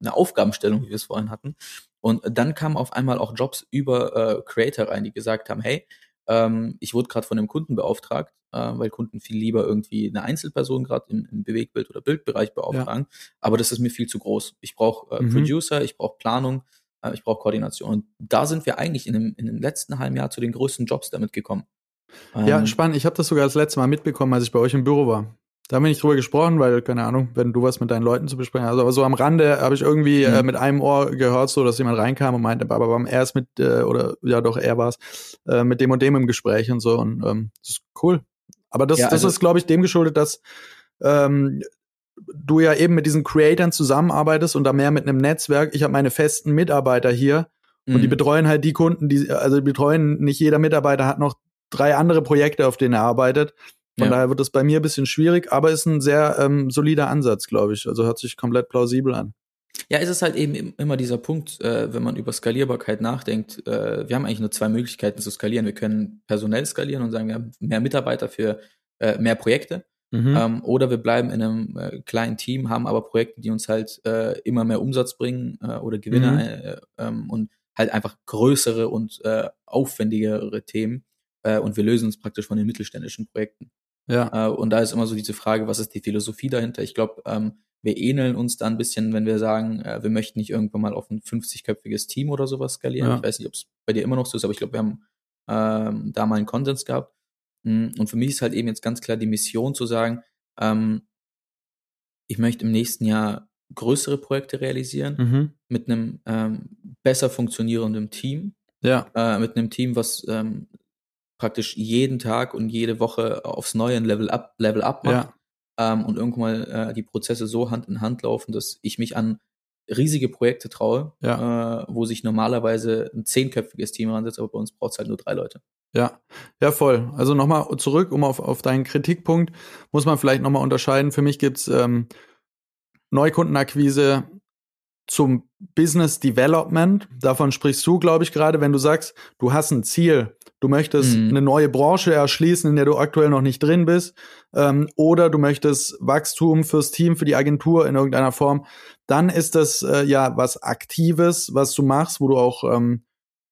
eine Aufgabenstellung, wie wir es vorhin hatten. Und dann kamen auf einmal auch Jobs über äh, Creator rein, die gesagt haben, hey, ähm, ich wurde gerade von einem Kunden beauftragt, äh, weil Kunden viel lieber irgendwie eine Einzelperson gerade im, im, Bewegtbild- oder Bildbereich beauftragen. Ja. Aber das ist mir viel zu groß. Ich brauche äh, mhm. Producer, ich brauche Planung, äh, ich brauche Koordination. Und da sind wir eigentlich in dem, in dem letzten halben Jahr zu den größten Jobs damit gekommen. Ja, ähm, spannend. Ich habe das sogar das letzte Mal mitbekommen, als ich bei euch im Büro war. Da haben wir nicht drüber gesprochen, weil, keine Ahnung, wenn du was mit deinen Leuten zu besprechen hast. Aber so am Rande habe ich irgendwie mhm. äh, mit einem Ohr gehört, so dass jemand reinkam und meinte, aber er ist mit, äh, oder ja doch, er war es, äh, mit dem und dem im Gespräch und so. Und ähm, das ist cool. Aber das, ja, also das ist, glaube ich, dem geschuldet, dass ähm, du ja eben mit diesen Creatoren zusammenarbeitest und da mehr mit einem Netzwerk. Ich habe meine festen Mitarbeiter hier mhm. und die mhm. betreuen halt die Kunden, die, also die betreuen, nicht jeder Mitarbeiter hat noch drei andere Projekte, auf denen er arbeitet. Von ja. daher wird es bei mir ein bisschen schwierig, aber ist ein sehr ähm, solider Ansatz, glaube ich. Also hört sich komplett plausibel an. Ja, es ist halt eben immer dieser Punkt, äh, wenn man über Skalierbarkeit nachdenkt. Äh, wir haben eigentlich nur zwei Möglichkeiten zu skalieren. Wir können personell skalieren und sagen, wir haben mehr Mitarbeiter für äh, mehr Projekte. Mhm. Ähm, oder wir bleiben in einem äh, kleinen Team, haben aber Projekte, die uns halt äh, immer mehr Umsatz bringen äh, oder Gewinne mhm. äh, ähm, und halt einfach größere und aufwendigere Themen. Und wir lösen uns praktisch von den mittelständischen Projekten. Ja. Äh, und da ist immer so diese Frage, was ist die Philosophie dahinter? Ich glaube, ähm, wir ähneln uns da ein bisschen, wenn wir sagen, äh, wir möchten nicht irgendwann mal auf ein 50-köpfiges Team oder sowas skalieren. Ja. Ich weiß nicht, ob es bei dir immer noch so ist, aber ich glaube, wir haben ähm, da mal einen Konsens gehabt. Mm, und für mich ist halt eben jetzt ganz klar die Mission zu sagen, ähm, ich möchte im nächsten Jahr größere Projekte realisieren mhm. mit einem ähm, besser funktionierenden Team. Ja. Äh, mit einem Team, was ähm, praktisch jeden Tag und jede Woche aufs neue Level up, Level up macht. Ja. Ähm, und irgendwann mal äh, die Prozesse so Hand in Hand laufen, dass ich mich an riesige Projekte traue, Ja. äh, wo sich normalerweise ein zehnköpfiges Team ransetzt, aber bei uns braucht es halt nur drei Leute. Ja, ja, voll. Also nochmal zurück, um auf, auf deinen Kritikpunkt, muss man vielleicht nochmal unterscheiden. Für mich gibt's ähm, Neukundenakquise zum Business Development. Davon sprichst du, glaube ich, gerade, wenn du sagst, du hast ein Ziel, du möchtest Mhm. eine neue Branche erschließen, in der du aktuell noch nicht drin bist, ähm, oder du möchtest Wachstum fürs Team, für die Agentur in irgendeiner Form, dann ist das äh, ja was Aktives, was du machst, wo du auch ähm,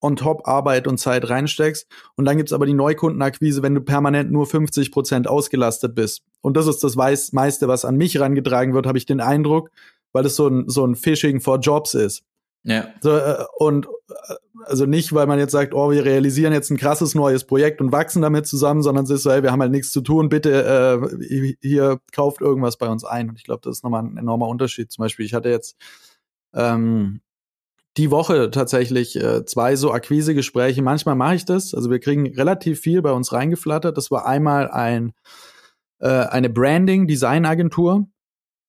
on top Arbeit und Zeit reinsteckst. Und dann gibt's aber die Neukundenakquise, wenn du permanent nur 50 Prozent ausgelastet bist. Und das ist das meiste, was an mich rangetragen wird, habe ich den Eindruck, weil es so ein, so ein Phishing for Jobs ist. Ja. So, äh, und äh, also nicht, weil man jetzt sagt, oh, wir realisieren jetzt ein krasses neues Projekt und wachsen damit zusammen, sondern es ist so, hey, wir haben halt nichts zu tun, bitte äh, hier kauft irgendwas bei uns ein. Und ich glaube, das ist nochmal ein enormer Unterschied. Zum Beispiel, ich hatte jetzt ähm, die Woche tatsächlich äh, zwei so Akquisegespräche. Manchmal mache ich das. Also wir kriegen relativ viel bei uns reingeflattert. Das war einmal ein äh, eine Branding-Design-Agentur,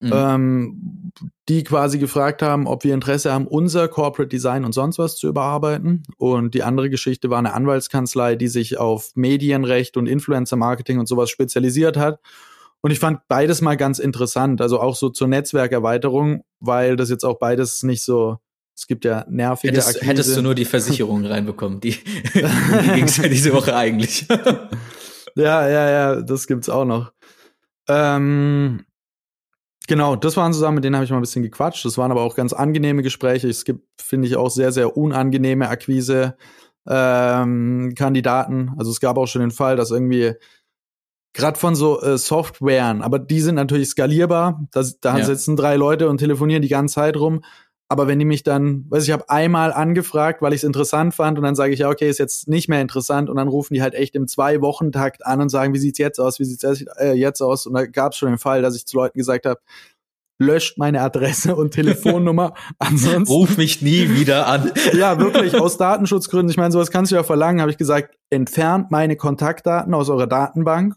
Mhm. ähm, die quasi gefragt haben, ob wir Interesse haben, unser Corporate Design und sonst was zu überarbeiten. Und die andere Geschichte war eine Anwaltskanzlei, die sich auf Medienrecht und Influencer-Marketing und sowas spezialisiert hat. Und ich fand beides mal ganz interessant, also auch so zur Netzwerkerweiterung, weil das jetzt auch beides nicht so, es gibt ja nervige Hättest, Akquise. hättest du nur die Versicherung reinbekommen, die, die ging ja diese Woche eigentlich. Ja, ja, ja, das gibt's auch noch. Ähm, genau, das waren zusammen, mit denen habe ich mal ein bisschen gequatscht. Das waren aber auch ganz angenehme Gespräche. Es gibt, finde ich, auch sehr, sehr unangenehme Akquise. Ähm, Kandidaten. Also es gab auch schon den Fall, dass irgendwie gerade von so äh, Softwaren, aber die sind natürlich skalierbar. Da, da Ja. sitzen drei Leute und telefonieren die ganze Zeit rum. Aber wenn die mich dann, weiß ich, ich habe einmal angefragt, weil ich es interessant fand und dann sage ich, ja, okay, ist jetzt nicht mehr interessant und dann rufen die halt echt im Zwei-Wochen-Takt an und sagen, wie sieht's jetzt aus, wie sieht's jetzt, äh, jetzt aus? Und da gab es schon den Fall, dass ich zu Leuten gesagt habe, löscht meine Adresse und Telefonnummer. Ansonsten Ruf mich nie wieder an. ja, wirklich, aus Datenschutzgründen. Ich meine, sowas kannst du ja verlangen, habe ich gesagt, entfernt meine Kontaktdaten aus eurer Datenbank.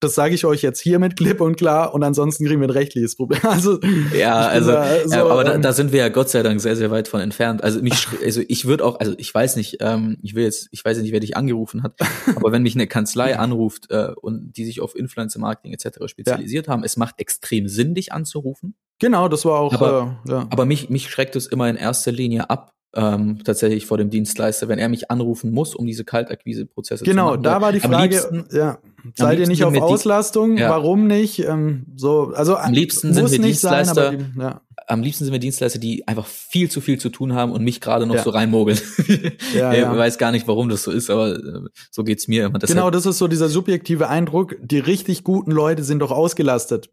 Das sage ich euch jetzt hiermit klipp und klar und ansonsten kriegen wir ein rechtliches Problem. Also, Ja, also, da so, ja, aber da, ähm, da sind wir ja Gott sei Dank sehr, sehr weit von entfernt. Also mich, also ich würde auch, also ich weiß nicht, ähm, ich will jetzt, ich weiß ja nicht, wer dich angerufen hat, aber wenn mich eine Kanzlei anruft äh, und die sich auf Influencer-Marketing etc. spezialisiert haben, es macht extrem Sinn, dich anzurufen. genau, das war auch, Aber- äh, ja. Aber mich, mich schreckt es immer in erster Linie ab, ähm, tatsächlich vor dem Dienstleister, wenn er mich anrufen muss, um diese Kaltakquise-Prozesse zu Genau, machen. da war die Frage, liebsten- ja, seid ihr nicht sind auf Auslastung? Ja. Warum nicht? Ähm, so, also Am liebsten sind muss wir nicht sein, aber Dienstleister, die, ja. am liebsten sind wir Dienstleister, die einfach viel zu viel zu tun haben und mich gerade noch Ja. so reinmogeln. Ja, ich weiß gar nicht, warum das so ist, aber äh, so geht's mir immer. Deshalb, Genau, das ist so dieser subjektive Eindruck, die richtig guten Leute sind doch ausgelastet.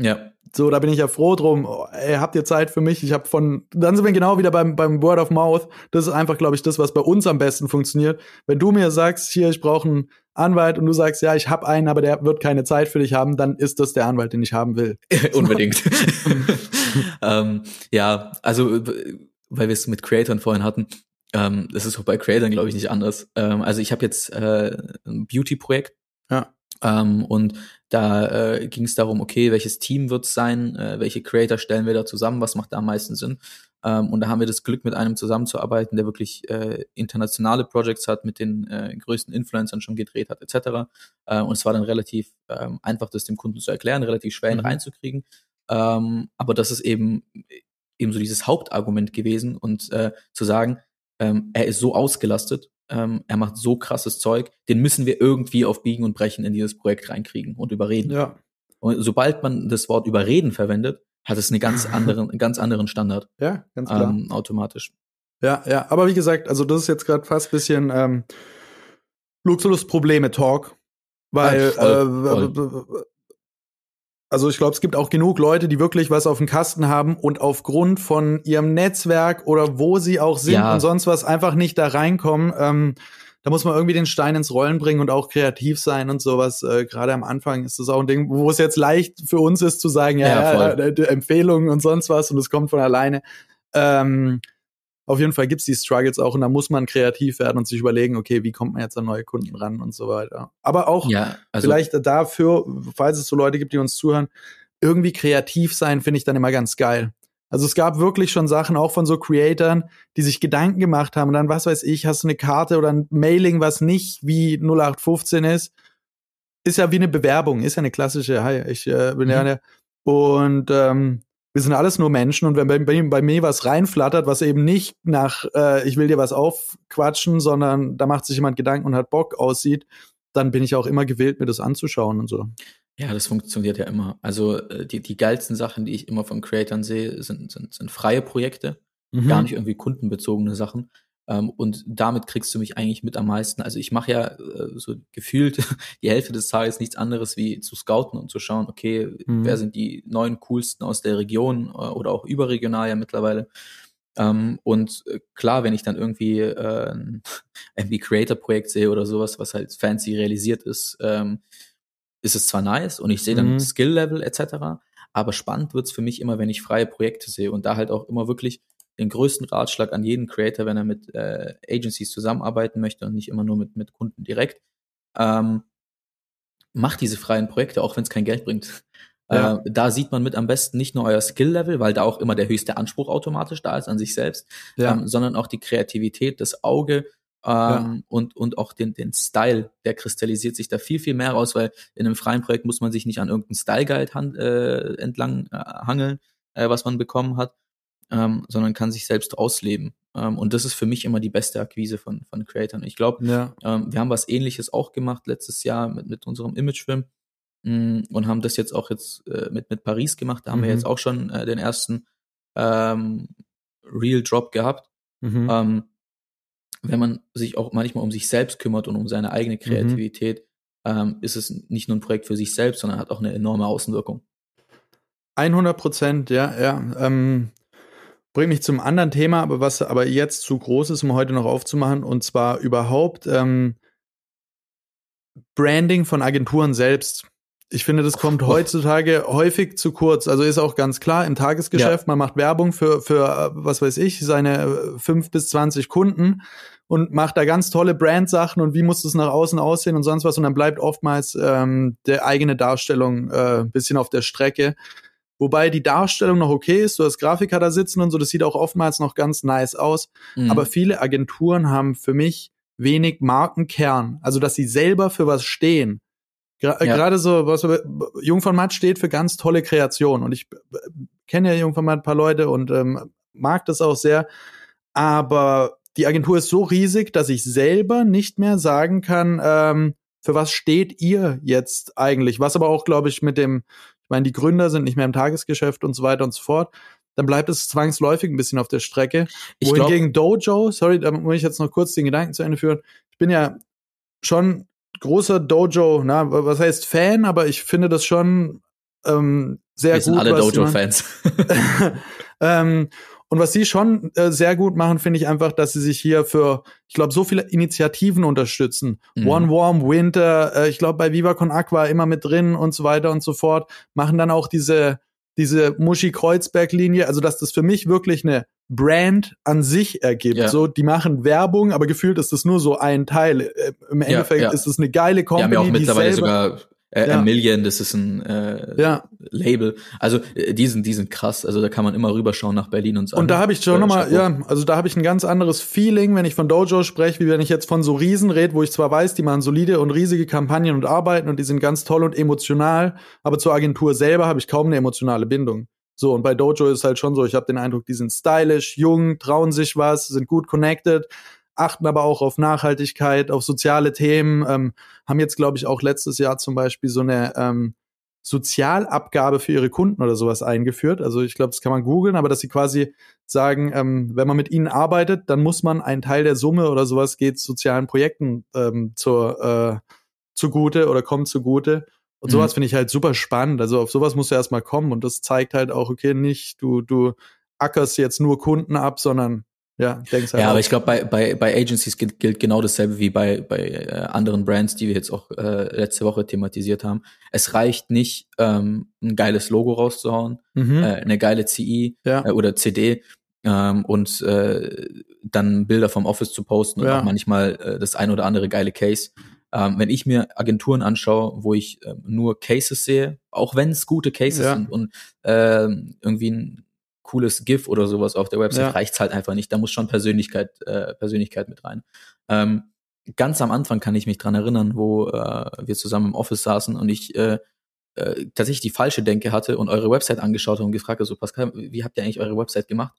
Ja, So, da bin ich ja froh drum. Oh, ey, habt ihr Zeit für mich? Ich habe von, dann sind wir genau wieder beim, beim Word of Mouth. Das ist einfach, glaube ich, das, was bei uns am besten funktioniert. Wenn du mir sagst, hier, ich brauche einen Anwalt und du sagst, ja, ich habe einen, aber der wird keine Zeit für dich haben, dann ist das der Anwalt, den ich haben will. unbedingt. ähm, ja, also weil wir es mit Creatoren vorhin hatten, ähm, das ist auch bei Creatoren, glaube ich, nicht anders. Ähm, also ich habe jetzt äh, ein Beauty-Projekt Ja. ähm, und da äh, ging es darum, okay, welches Team wird es sein, äh, welche Creator stellen wir da zusammen, was macht da am meisten Sinn. Ähm, und da haben wir das Glück, mit einem zusammenzuarbeiten, der wirklich äh, internationale Projects hat, mit den äh, größten Influencern schon gedreht hat, etc. Äh, und es war dann relativ ähm, einfach, das dem Kunden zu erklären, relativ schwer ihn Mhm. reinzukriegen. Ähm, aber das ist eben eben so dieses Hauptargument gewesen und äh, zu sagen, ähm, er ist so ausgelastet, ähm, er macht so krasses Zeug, den müssen wir irgendwie auf Biegen und Brechen in dieses Projekt reinkriegen und überreden. Ja, Und sobald man das Wort überreden verwendet, hat es einen ganz anderen, einen ganz anderen Standard ja, ganz klar. ähm, automatisch. Ja, ja, aber wie gesagt, also das ist jetzt gerade fast bisschen ähm, Luxusprobleme-Talk, weil Ja, voll, äh, also ich glaube, es gibt auch genug Leute, die wirklich was auf dem Kasten haben und aufgrund von ihrem Netzwerk oder wo sie auch sind Ja. und sonst was einfach nicht da reinkommen. Ähm, da muss man irgendwie den Stein ins Rollen bringen und auch kreativ sein und sowas. Äh, Gerade am Anfang ist das auch ein Ding, wo es jetzt leicht für uns ist zu sagen, ja, Ja, ja, äh, Empfehlungen und sonst was und es kommt von alleine. Ähm, auf jeden Fall gibt's die Struggles auch und da muss man kreativ werden und sich überlegen, okay, wie kommt man jetzt an neue Kunden ran und so weiter. Aber auch Ja, also vielleicht dafür, falls es so Leute gibt, die uns zuhören, irgendwie kreativ sein, finde ich dann immer ganz geil. Also es gab wirklich schon Sachen auch von so Creatoren, die sich Gedanken gemacht haben und dann, was weiß ich, hast du eine Karte oder ein Mailing, was nicht wie 0815 ist. Ist ja wie eine Bewerbung, ist ja eine klassische, hi, ich äh, bin mhm. ja. Und ähm, wir sind alles nur Menschen und wenn bei, bei, bei, mir was reinflattert, was eben nicht nach, äh, ich will dir was aufquatschen, sondern da macht sich jemand Gedanken und hat Bock aussieht, dann bin ich auch immer gewillt, mir das anzuschauen und so. Ja, das funktioniert ja immer. Also äh, die, die geilsten Sachen, die ich immer von Creatern sehe, sind, sind, sind freie Projekte, mhm. gar nicht irgendwie kundenbezogene Sachen. Ähm, und damit kriegst du mich eigentlich mit am meisten. Also ich mache ja äh, so gefühlt die Hälfte des Tages nichts anderes wie zu scouten und zu schauen, okay, mhm. wer sind die neuen coolsten aus der Region äh, oder auch überregional ja mittlerweile. Ähm, und äh, klar, wenn ich dann irgendwie äh, ein MB Creator Projekt sehe oder sowas, was halt fancy realisiert ist, ähm, ist es zwar nice und ich sehe dann mhm. Skill Level etc., aber spannend wird's für mich immer, wenn ich freie Projekte sehe und da halt auch immer wirklich den größten Ratschlag an jeden Creator, wenn er mit äh, Agencies zusammenarbeiten möchte und nicht immer nur mit, mit Kunden direkt. Ähm, macht diese freien Projekte, auch wenn es kein Geld bringt. Ja. Äh, da sieht man mit am besten nicht nur euer Skill-Level, weil da auch immer der höchste Anspruch automatisch da ist an sich selbst, ja. ähm, sondern auch die Kreativität, das Auge ähm, ja. und, und auch den, den Style, der kristallisiert sich da viel, viel mehr raus, weil in einem freien Projekt muss man sich nicht an irgendeinen Style-Guide äh, entlang äh, hangeln, äh, was man bekommen hat, ähm, sondern kann sich selbst ausleben. Ähm, und das ist für mich immer die beste Akquise von, von Creators. Ich glaube, ja. ähm, wir haben was ähnliches auch gemacht letztes Jahr mit, mit unserem Imagefilm mm, und haben das jetzt auch jetzt äh, mit, mit Paris gemacht. Da haben mhm. wir jetzt auch schon äh, den ersten ähm, Real Drop gehabt. Mhm. Ähm, wenn man sich auch manchmal um sich selbst kümmert und um seine eigene mhm. Kreativität, mhm. ist es nicht nur ein Projekt für sich selbst, sondern hat auch eine enorme Außenwirkung. 100 Prozent, ja, ja. Ähm, bringt mich zum anderen Thema, aber was aber jetzt zu groß ist, um heute noch aufzumachen, und zwar überhaupt ähm, Branding von Agenturen selbst. Ich finde, das kommt heutzutage häufig zu kurz. Also ist auch ganz klar im Tagesgeschäft, ja. man macht Werbung für, für, was weiß ich, seine fünf bis zwanzig Kunden und macht da ganz tolle Brandsachen und wie muss es nach außen aussehen und sonst was. Und dann bleibt oftmals ähm, der eigene Darstellung äh, bisschen auf der Strecke. Wobei die Darstellung noch okay ist, du hast Grafiker da sitzen und so, das sieht auch oftmals noch ganz nice aus. Mhm. Aber viele Agenturen haben für mich wenig Markenkern. Also, dass sie selber für was stehen. Gra ja. Gerade so, was Jung von Matt steht für ganz tolle Kreation. Und ich kenne ja Jung von Matt ein paar Leute und ähm, mag das auch sehr. Aber die Agentur ist so riesig, dass ich selber nicht mehr sagen kann, ähm, für was steht ihr jetzt eigentlich? Was aber auch, glaube ich, mit dem ich meine, die Gründer sind nicht mehr im Tagesgeschäft und so weiter und so fort, dann bleibt es zwangsläufig ein bisschen auf der Strecke. Ich Wohingegen Dojo, sorry, da muss ich jetzt noch kurz den Gedanken zu Ende führen. Ich bin ja schon großer Dojo, na, was heißt Fan, aber ich finde das schon ähm, sehr Wir gut. Wir sind alle Dojo-Fans. ähm, und was sie schon äh, sehr gut machen, finde ich einfach, dass sie sich hier für, ich glaube, so viele Initiativen unterstützen. Mhm. One Warm Winter, äh, ich glaube, bei Viva Con Aqua immer mit drin und so weiter und so fort. Machen dann auch diese, diese Muschi-Kreuzberg-Linie, also dass das für mich wirklich eine Brand an sich ergibt. Ja. So, die machen Werbung, aber gefühlt ist das nur so ein Teil. Äh, Im Endeffekt ja, ja. ist es eine geile Company. Die haben ja auch mittlerweile sogar äh, ja. A Million, das ist ein äh, ja. Label. Also äh, die sind, die sind krass. Also da kann man immer rüberschauen nach Berlin und so. Und da habe ich schon äh, nochmal, ja, also da habe ich ein ganz anderes Feeling, wenn ich von Dojo spreche, wie wenn ich jetzt von so Riesen rede, wo ich zwar weiß, die machen solide und riesige Kampagnen und arbeiten und die sind ganz toll und emotional, aber zur Agentur selber habe ich kaum eine emotionale Bindung. So, und bei Dojo ist halt schon so, ich habe den Eindruck, die sind stylisch, jung, trauen sich was, sind gut connected, achten aber auch auf Nachhaltigkeit, auf soziale Themen, ähm, haben jetzt, glaube ich, auch letztes Jahr zum Beispiel so eine ähm, Sozialabgabe für ihre Kunden oder sowas eingeführt. Also ich glaube, das kann man googeln, aber dass sie quasi sagen, ähm, wenn man mit ihnen arbeitet, dann muss man einen Teil der Summe oder sowas geht sozialen Projekten ähm, zur, äh, zugute oder kommt zugute. Und sowas mhm. finde ich halt super spannend. Also auf sowas musst du erstmal kommen und das zeigt halt auch, okay, nicht du, du ackerst jetzt nur Kunden ab, sondern ja, denkst halt Ja, aber ich glaube, bei, bei, bei Agencies gilt, gilt genau dasselbe wie bei, bei äh, anderen Brands, die wir jetzt auch äh, letzte Woche thematisiert haben. Es reicht nicht, ähm, ein geiles Logo rauszuhauen, mhm. äh, eine geile CI ja. äh, oder CD ähm, und äh, dann Bilder vom Office zu posten und ja. auch manchmal äh, das ein oder andere geile Case. Ähm, wenn ich mir Agenturen anschaue, wo ich äh, nur Cases sehe, auch wenn es gute Cases ja. sind und äh, irgendwie ein cooles GIF oder sowas auf der Website Ja. reicht's halt einfach nicht. Da muss schon Persönlichkeit, äh, Persönlichkeit mit rein. Ähm, ganz am Anfang kann ich mich dran erinnern, wo äh, wir zusammen im Office saßen und ich äh, äh, tatsächlich die falsche Denke hatte und eure Website angeschaut habe und gefragt habe, so Pascal, wie habt ihr eigentlich eure Website gemacht?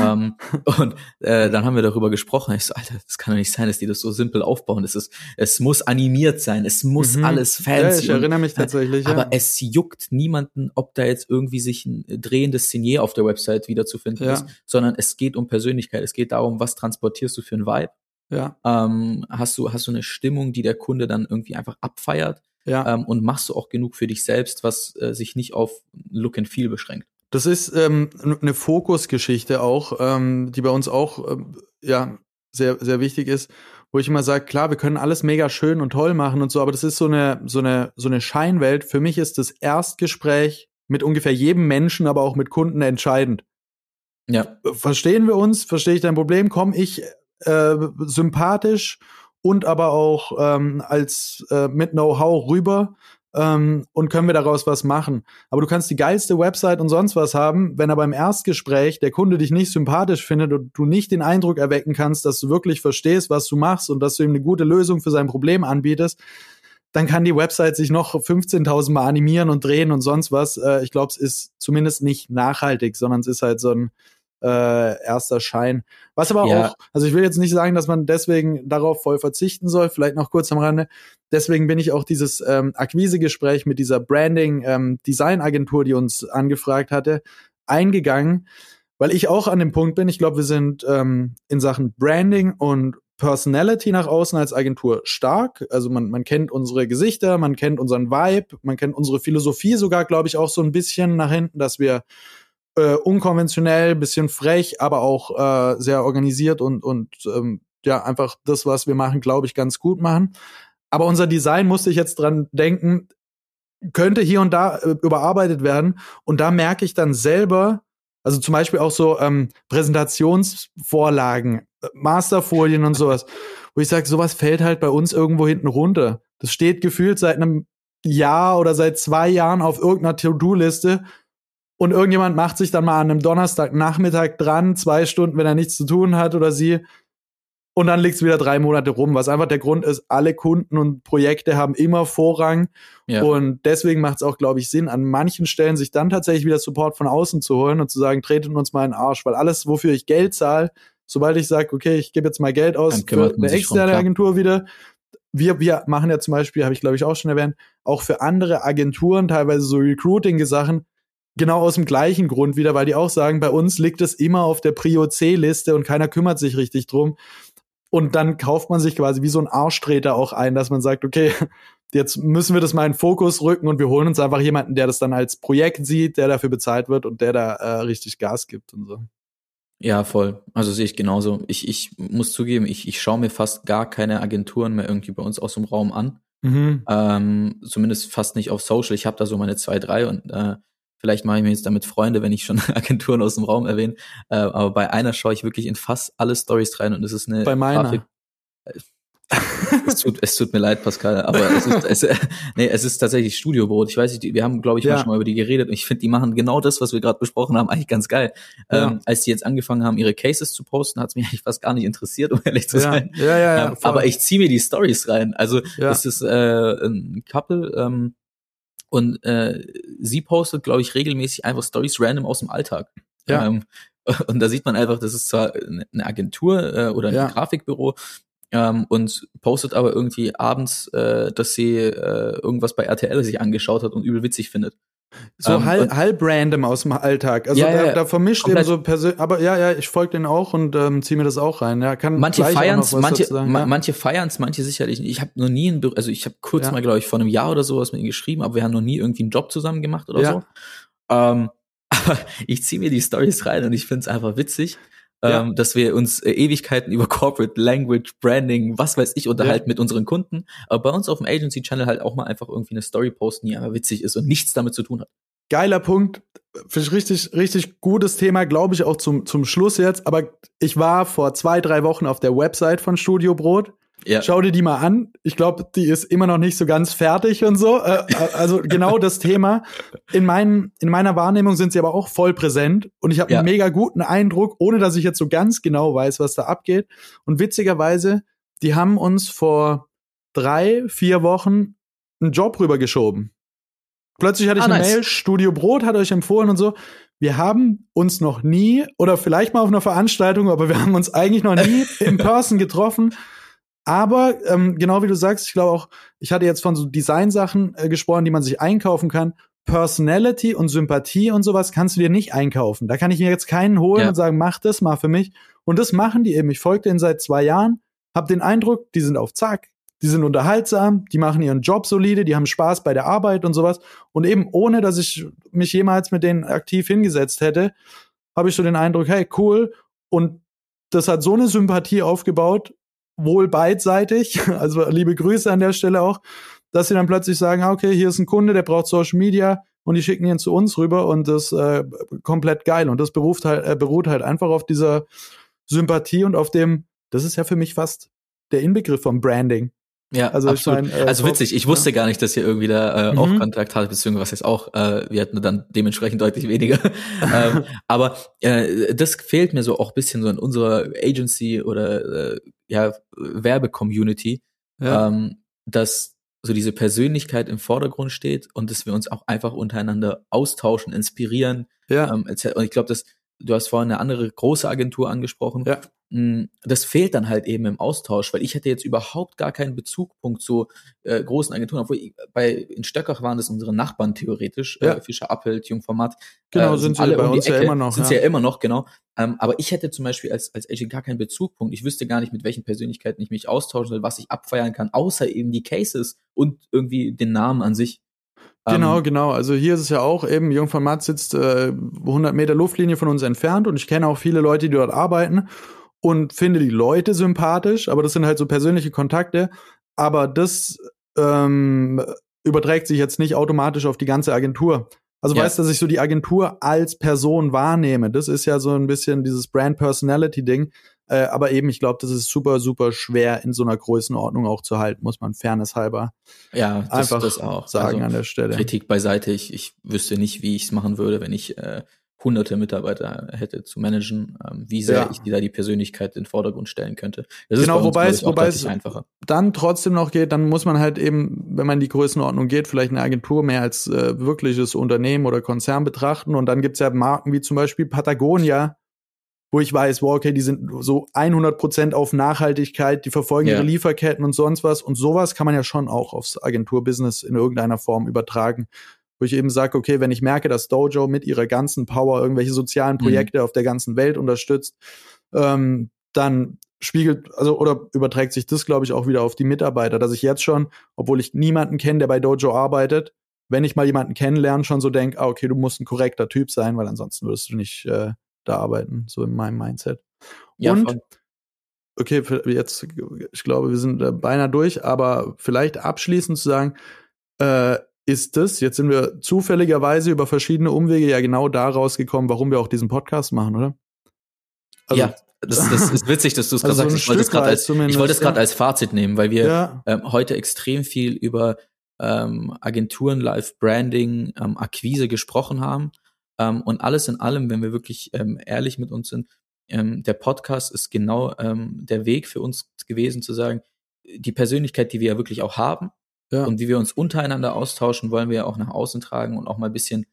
Ähm, und äh, dann haben wir darüber gesprochen. Ich so, Alter, das kann doch nicht sein, dass die das so simpel aufbauen. Es ist, es muss animiert sein, es muss Mhm. alles Ja, fancy. ich und- erinnere mich tatsächlich. aber ja. es juckt niemanden, ob da jetzt irgendwie sich ein drehendes Signier auf der Website wiederzufinden Ja. ist, sondern es geht um Persönlichkeit. Es geht darum, was transportierst du für ein Vibe. ja, Ähm, hast du hast du eine Stimmung, die der Kunde dann irgendwie einfach abfeiert ja. ähm, und machst du auch genug für dich selbst, was äh, sich nicht auf Look and Feel beschränkt. Das ist ähm, eine Fokusgeschichte auch, ähm, die bei uns auch ähm, ja sehr sehr wichtig ist, wo ich immer sage, klar, wir können alles mega schön und toll machen und so, aber das ist so eine so eine so eine Scheinwelt. Für mich ist das Erstgespräch mit ungefähr jedem Menschen, aber auch mit Kunden entscheidend. Ja, Verstehen wir uns? Verstehe ich dein Problem? Komme ich äh, sympathisch und aber auch ähm, als äh, mit Know-how rüber ähm, und können wir daraus was machen? Aber du kannst die geilste Website und sonst was haben, wenn aber im Erstgespräch der Kunde dich nicht sympathisch findet und du nicht den Eindruck erwecken kannst, dass du wirklich verstehst, was du machst und dass du ihm eine gute Lösung für sein Problem anbietest, dann kann die Website sich noch 15.000 Mal animieren und drehen und sonst was. Äh, ich glaube, es ist zumindest nicht nachhaltig, sondern es ist halt so ein äh, erster Schein. Was aber Ja. auch, also ich will jetzt nicht sagen, dass man deswegen darauf voll verzichten soll, vielleicht noch kurz am Rande. Deswegen bin ich auch dieses ähm, Akquisegespräch mit dieser Branding ähm, die uns angefragt hatte, eingegangen, weil ich auch an dem Punkt bin. Ich glaube, wir sind ähm, in Sachen Branding und Personality nach außen als Agentur stark. Also man, man kennt unsere Gesichter, man kennt unseren Vibe, man kennt unsere Philosophie sogar, glaube ich, auch so ein bisschen nach hinten, dass wir äh, unkonventionell, bisschen frech, aber auch äh, sehr organisiert und, und ähm, ja, einfach das, was wir machen, glaube ich, ganz gut machen. Aber unser Design musste ich jetzt dran denken, könnte hier und da äh, überarbeitet werden. Und da merke ich dann selber, also zum Beispiel auch so ähm, Präsentationsvorlagen, äh, Masterfolien und sowas, wo ich sage, sowas fällt halt bei uns irgendwo hinten runter. Das steht gefühlt seit einem Jahr oder seit zwei Jahren auf irgendeiner To-Do-Liste und irgendjemand macht sich dann mal an einem Donnerstagnachmittag dran, zwei Stunden, wenn er nichts zu tun hat oder sie. Und dann liegt es wieder drei Monate rum, was einfach der Grund ist, alle Kunden und Projekte haben immer Vorrang. ja. Und deswegen macht es auch, glaube ich, Sinn, an manchen Stellen sich dann tatsächlich wieder Support von außen zu holen und zu sagen, tretet uns mal in den Arsch, weil alles, wofür ich Geld zahle, sobald ich sage, okay, ich gebe jetzt mal Geld aus für eine externe. Agentur wieder. Wir, wir machen ja zum Beispiel, habe ich glaube ich auch schon erwähnt, auch für andere Agenturen teilweise so Recruiting-Sachen, genau aus dem gleichen Grund wieder, weil die auch sagen, bei uns liegt es immer auf der Prio C-Liste und keiner kümmert sich richtig drum. Und dann kauft man sich quasi wie so ein Arschtreter auch ein, dass man sagt, okay, jetzt müssen wir das mal in den Fokus rücken und wir holen uns einfach jemanden, der das dann als Projekt sieht, der dafür bezahlt wird und der da äh, richtig Gas gibt und so. Ja, voll. Also sehe ich genauso. Ich, ich muss zugeben, ich, ich schaue mir fast gar keine Agenturen mehr irgendwie bei uns aus dem Raum an. Mhm. Ähm, zumindest fast nicht auf Social. Ich habe da so meine zwei, drei und äh, vielleicht mache ich mir jetzt damit Freunde, wenn ich schon Agenturen aus dem Raum erwähne. Äh, aber bei einer schaue ich wirklich in fast alle Stories rein und es ist eine Bei meiner. Grafik- es, tut, es tut mir leid, Pascal, aber es ist, es, nee, es ist tatsächlich Studiobrot. Ich weiß nicht, wir haben, glaube ich, mal Ja. schon mal über die geredet und ich finde, die machen genau das, was wir gerade besprochen haben, eigentlich ganz geil. Ja. Ähm, als die jetzt angefangen haben, ihre Cases zu posten, hat es mich eigentlich fast gar nicht interessiert, um ehrlich zu Ja, sein. ja, ja, ja. Ähm, aber ich ziehe mir die Stories rein. Also das ist äh, ein Couple ähm, und äh, sie postet, glaube ich, regelmäßig einfach Stories random aus dem Alltag. Ja. Ähm, und da sieht man einfach, das ist zwar eine Agentur äh, oder ein Ja. Grafikbüro ähm, und postet aber irgendwie abends, äh, dass sie äh, irgendwas bei RTL sich angeschaut hat und übel witzig findet. So ähm, halb, halb random aus dem Alltag. Also Ja, da, ja, da vermischt eben so persönlich, aber ja, ja, ich folge den auch und ähm, ziehe mir das auch rein. Ja, kann Manche noch was manche, sagen, ma ja. manche feiern's, manche sicherlich nicht. Ich habe noch nie ein Büro, also ich habe kurz mal, glaube ich, vor einem Jahr oder sowas mit ihm geschrieben, aber wir haben noch nie irgendwie einen Job zusammen gemacht oder so. Ähm, aber ich ziehe mir die Stories rein und ich find's einfach witzig, Ja. ähm, dass wir uns äh, Ewigkeiten über Corporate Language, Branding, was weiß ich, unterhalten mit unseren Kunden. Aber bei uns auf dem Agency-Channel halt auch mal einfach irgendwie eine Story posten, die einfach witzig ist und nichts damit zu tun hat. Geiler Punkt. Finde ich richtig, richtig gutes Thema, glaube ich, auch zum, zum Schluss jetzt. Aber ich war vor zwei, drei Wochen auf der Website von Studio Brot Ja. Schau dir die mal an. Ich glaube, die ist immer noch nicht so ganz fertig und so. Äh, äh, also genau das Thema. In, meinen, in meiner Wahrnehmung sind sie aber auch voll präsent und ich habe ja. einen mega guten Eindruck, ohne dass ich jetzt so ganz genau weiß, was da abgeht. Und witzigerweise, die haben uns vor drei, vier Wochen einen Job rübergeschoben. Plötzlich hatte ich ah, eine nice. Mail, Studio Brot hat euch empfohlen und so. Wir haben uns noch nie oder vielleicht mal auf einer Veranstaltung, aber wir haben uns eigentlich noch nie in Person getroffen aber ähm, genau wie du sagst, ich glaube auch, ich hatte jetzt von so Designsachen äh, gesprochen, die man sich einkaufen kann. Personality und Sympathie und sowas kannst du dir nicht einkaufen. Da kann ich mir jetzt keinen holen ja. und sagen, mach das mal für mich. Und das machen die eben. Ich folge denen seit zwei Jahren, hab den Eindruck, die sind auf Zack, die sind unterhaltsam, die machen ihren Job solide, die haben Spaß bei der Arbeit und sowas. Und eben ohne, dass ich mich jemals mit denen aktiv hingesetzt hätte, habe ich so den Eindruck, hey, cool. Und das hat so eine Sympathie aufgebaut, wohl beidseitig, also liebe Grüße an der Stelle auch, dass sie dann plötzlich sagen, ah, okay, hier ist ein Kunde, der braucht Social Media und die schicken ihn zu uns rüber und das äh, komplett geil und das beruft halt, äh, beruht halt einfach auf dieser Sympathie und auf dem, das ist ja für mich fast der Inbegriff vom Branding. Ja, also absolut. Ich mein, äh, also witzig, ich wusste ja. gar nicht, dass ihr irgendwie da äh, mhm. auch Kontakt hattet, beziehungsweise jetzt auch, äh, wir hatten dann dementsprechend deutlich weniger. ähm, aber äh, das fehlt mir so auch bisschen so in unserer Agency oder äh, ja, Werbe-Community, ja. ähm, dass so diese Persönlichkeit im Vordergrund steht und dass wir uns auch einfach untereinander austauschen, inspirieren. Ja. Ähm, und ich glaube, dass du hast vorhin eine andere große Agentur angesprochen. Ja. Mm, das fehlt dann halt eben im Austausch, weil ich hätte jetzt überhaupt gar keinen Bezugpunkt zu äh, großen Agenturen, obwohl ich, bei in Stöckach waren das unsere Nachbarn theoretisch, ja. äh, Fischer Appelt, Jungformat. Genau, äh, sind, sind sie alle bei um uns Ecke, ja immer noch. Sind ja. sie ja immer noch, genau. Ähm, aber ich hätte zum Beispiel als, als Agent gar keinen Bezugpunkt. Ich wüsste gar nicht, mit welchen Persönlichkeiten ich mich austauschen soll, was ich abfeiern kann, außer eben die Cases und irgendwie den Namen an sich. Genau, ähm, genau. Also hier ist es ja auch eben, Jungformat sitzt äh, 100 Meter Luftlinie von uns entfernt und ich kenne auch viele Leute, die dort arbeiten und finde die Leute sympathisch, aber das sind halt so persönliche Kontakte. Aber das ähm, überträgt sich jetzt nicht automatisch auf die ganze Agentur. Also ja. weißt du, dass ich so die Agentur als Person wahrnehme. Das ist ja so ein bisschen dieses Brand Personality Ding. Äh, aber eben, ich glaube, das ist super, super schwer in so einer Größenordnung auch zu halten, muss man fairness halber ja, das, einfach das auch. sagen also, an der Stelle. Kritik beiseite. Ich, ich wüsste nicht, wie ich es machen würde, wenn ich äh, hunderte Mitarbeiter hätte zu managen, ähm, wie sehr ja. ich da die Persönlichkeit in den Vordergrund stellen könnte. Das genau, wobei es, wobei es einfacher. dann trotzdem noch geht, dann muss man halt eben, wenn man in die Größenordnung geht, vielleicht eine Agentur mehr als äh, wirkliches Unternehmen oder Konzern betrachten. Und dann gibt's ja Marken wie zum Beispiel Patagonia, wo ich weiß, wow, okay, die sind so 100 Prozent auf Nachhaltigkeit, die verfolgen ja. ihre Lieferketten und sonst was. Und sowas kann man ja schon auch aufs Agenturbusiness in irgendeiner Form übertragen wo ich eben sage, okay, wenn ich merke, dass Dojo mit ihrer ganzen Power irgendwelche sozialen mhm. Projekte mhm. auf der ganzen Welt unterstützt, ähm, dann spiegelt, also oder überträgt sich das, glaube ich, auch wieder auf die Mitarbeiter, dass ich jetzt schon, obwohl ich niemanden kenne, der bei Dojo arbeitet, wenn ich mal jemanden kennenlerne, schon so denke, ah, okay, du musst ein korrekter Typ sein, weil ansonsten würdest du nicht äh, da arbeiten, so in meinem Mindset. Ja, Und voll. okay, jetzt, ich glaube, wir sind äh, beinahe durch, aber vielleicht abschließend zu sagen, äh, ist es, jetzt sind wir zufälligerweise über verschiedene Umwege ja genau da rausgekommen, warum wir auch diesen Podcast machen, oder? Also, ja, das, das ist witzig, dass du es also gerade sagst. ich wollte es gerade als, ich wollte es gerade ja. als Fazit nehmen, weil wir ja. ähm, heute extrem viel über ähm, Agenturen, Live-Branding, ähm, Akquise gesprochen haben. Ähm, und alles in allem, wenn wir wirklich ähm, ehrlich mit uns sind, ähm, der Podcast ist genau ähm, der Weg für uns gewesen, zu sagen, die Persönlichkeit, die wir ja wirklich auch haben, ja. Und wie wir uns untereinander austauschen, wollen wir ja auch nach außen tragen und auch mal ein bisschen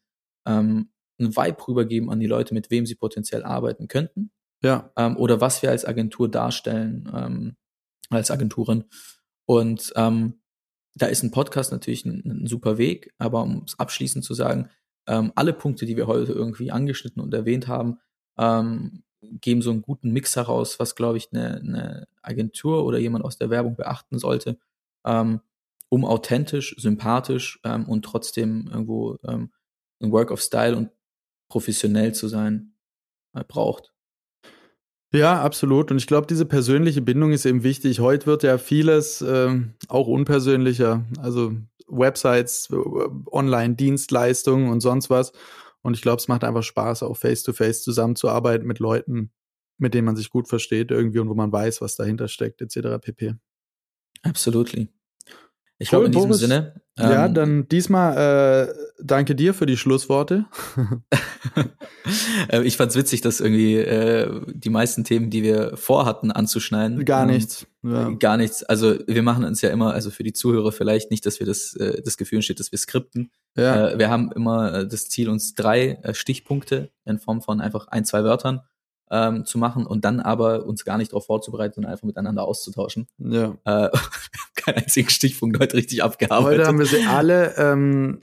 ähm, einen Vibe rübergeben an die Leute, mit wem sie potenziell arbeiten könnten. Ja. Ähm, oder was wir als Agentur darstellen, ähm, als Agenturen. Und da ist ein Podcast natürlich ein, ein super Weg, aber um es abschließend zu sagen, ähm, alle Punkte, die wir heute irgendwie angeschnitten und erwähnt haben, ähm, geben so einen guten Mix heraus, was, glaube ich, eine, eine Agentur oder jemand aus der Werbung beachten sollte. Ähm, um authentisch, sympathisch ähm, und trotzdem irgendwo ähm, ein Work of Style und professionell zu sein äh, braucht. Ja, absolut. Und ich glaube, diese persönliche Bindung ist eben wichtig. Heute wird ja vieles ähm, auch unpersönlicher. Also Websites, Online-Dienstleistungen und sonst was. Und ich glaube, es macht einfach Spaß, auch face-to-face -face zusammenzuarbeiten mit Leuten, mit denen man sich gut versteht irgendwie und wo man weiß, was dahinter steckt, etc. pp. Absolutely. Ich Cool, glaube, in diesem Boris. Sinne. ja, ähm, dann diesmal äh, danke dir für die Schlussworte. äh, ich fand's witzig, dass irgendwie äh, die meisten Themen, die wir vorhatten anzuschneiden, Gar ähm, nichts. Ja. Gar nichts. Also wir machen uns ja immer, also für die Zuhörer vielleicht nicht, dass wir das, äh, das Gefühl entsteht, dass wir skripten. Ja. Äh, wir haben immer äh, das Ziel, uns drei äh, Stichpunkte in Form von einfach ein, zwei Wörtern ähm, zu machen und dann aber uns gar nicht darauf vorzubereiten, sondern einfach miteinander auszutauschen. ja. Äh, keinen einzigen Stichpunkt heute richtig abgearbeitet. Heute haben wir sie alle, ähm,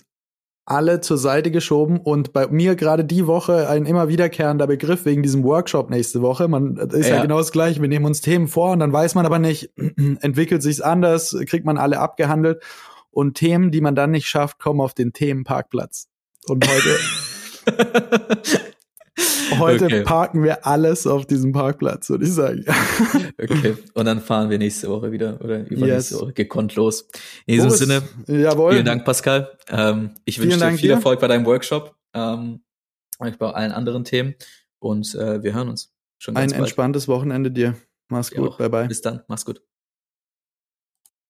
alle zur Seite geschoben und bei mir gerade die Woche ein immer wiederkehrender Begriff wegen diesem Workshop nächste Woche. Man ist ja. Ja. genau das gleiche. Wir nehmen uns Themen vor und dann weiß man aber nicht, entwickelt sich's anders, kriegt man alle abgehandelt und Themen, die man dann nicht schafft, kommen auf den Themenparkplatz. Und heute, heute Okay. parken wir alles auf diesem Parkplatz, würde ich sagen. okay. Und dann fahren wir nächste Woche wieder oder übernächste Yes. Woche gekonnt los. In diesem Boris, Sinne, jawohl. Vielen Dank, Pascal. Ähm, ich wünsche dir viel dir. Erfolg bei deinem Workshop, ähm, und bei allen anderen Themen und äh, wir hören uns schon Ein ganz bald. entspanntes Wochenende dir. Mach's Dir gut. auch. Bye bye. Bis dann, mach's gut.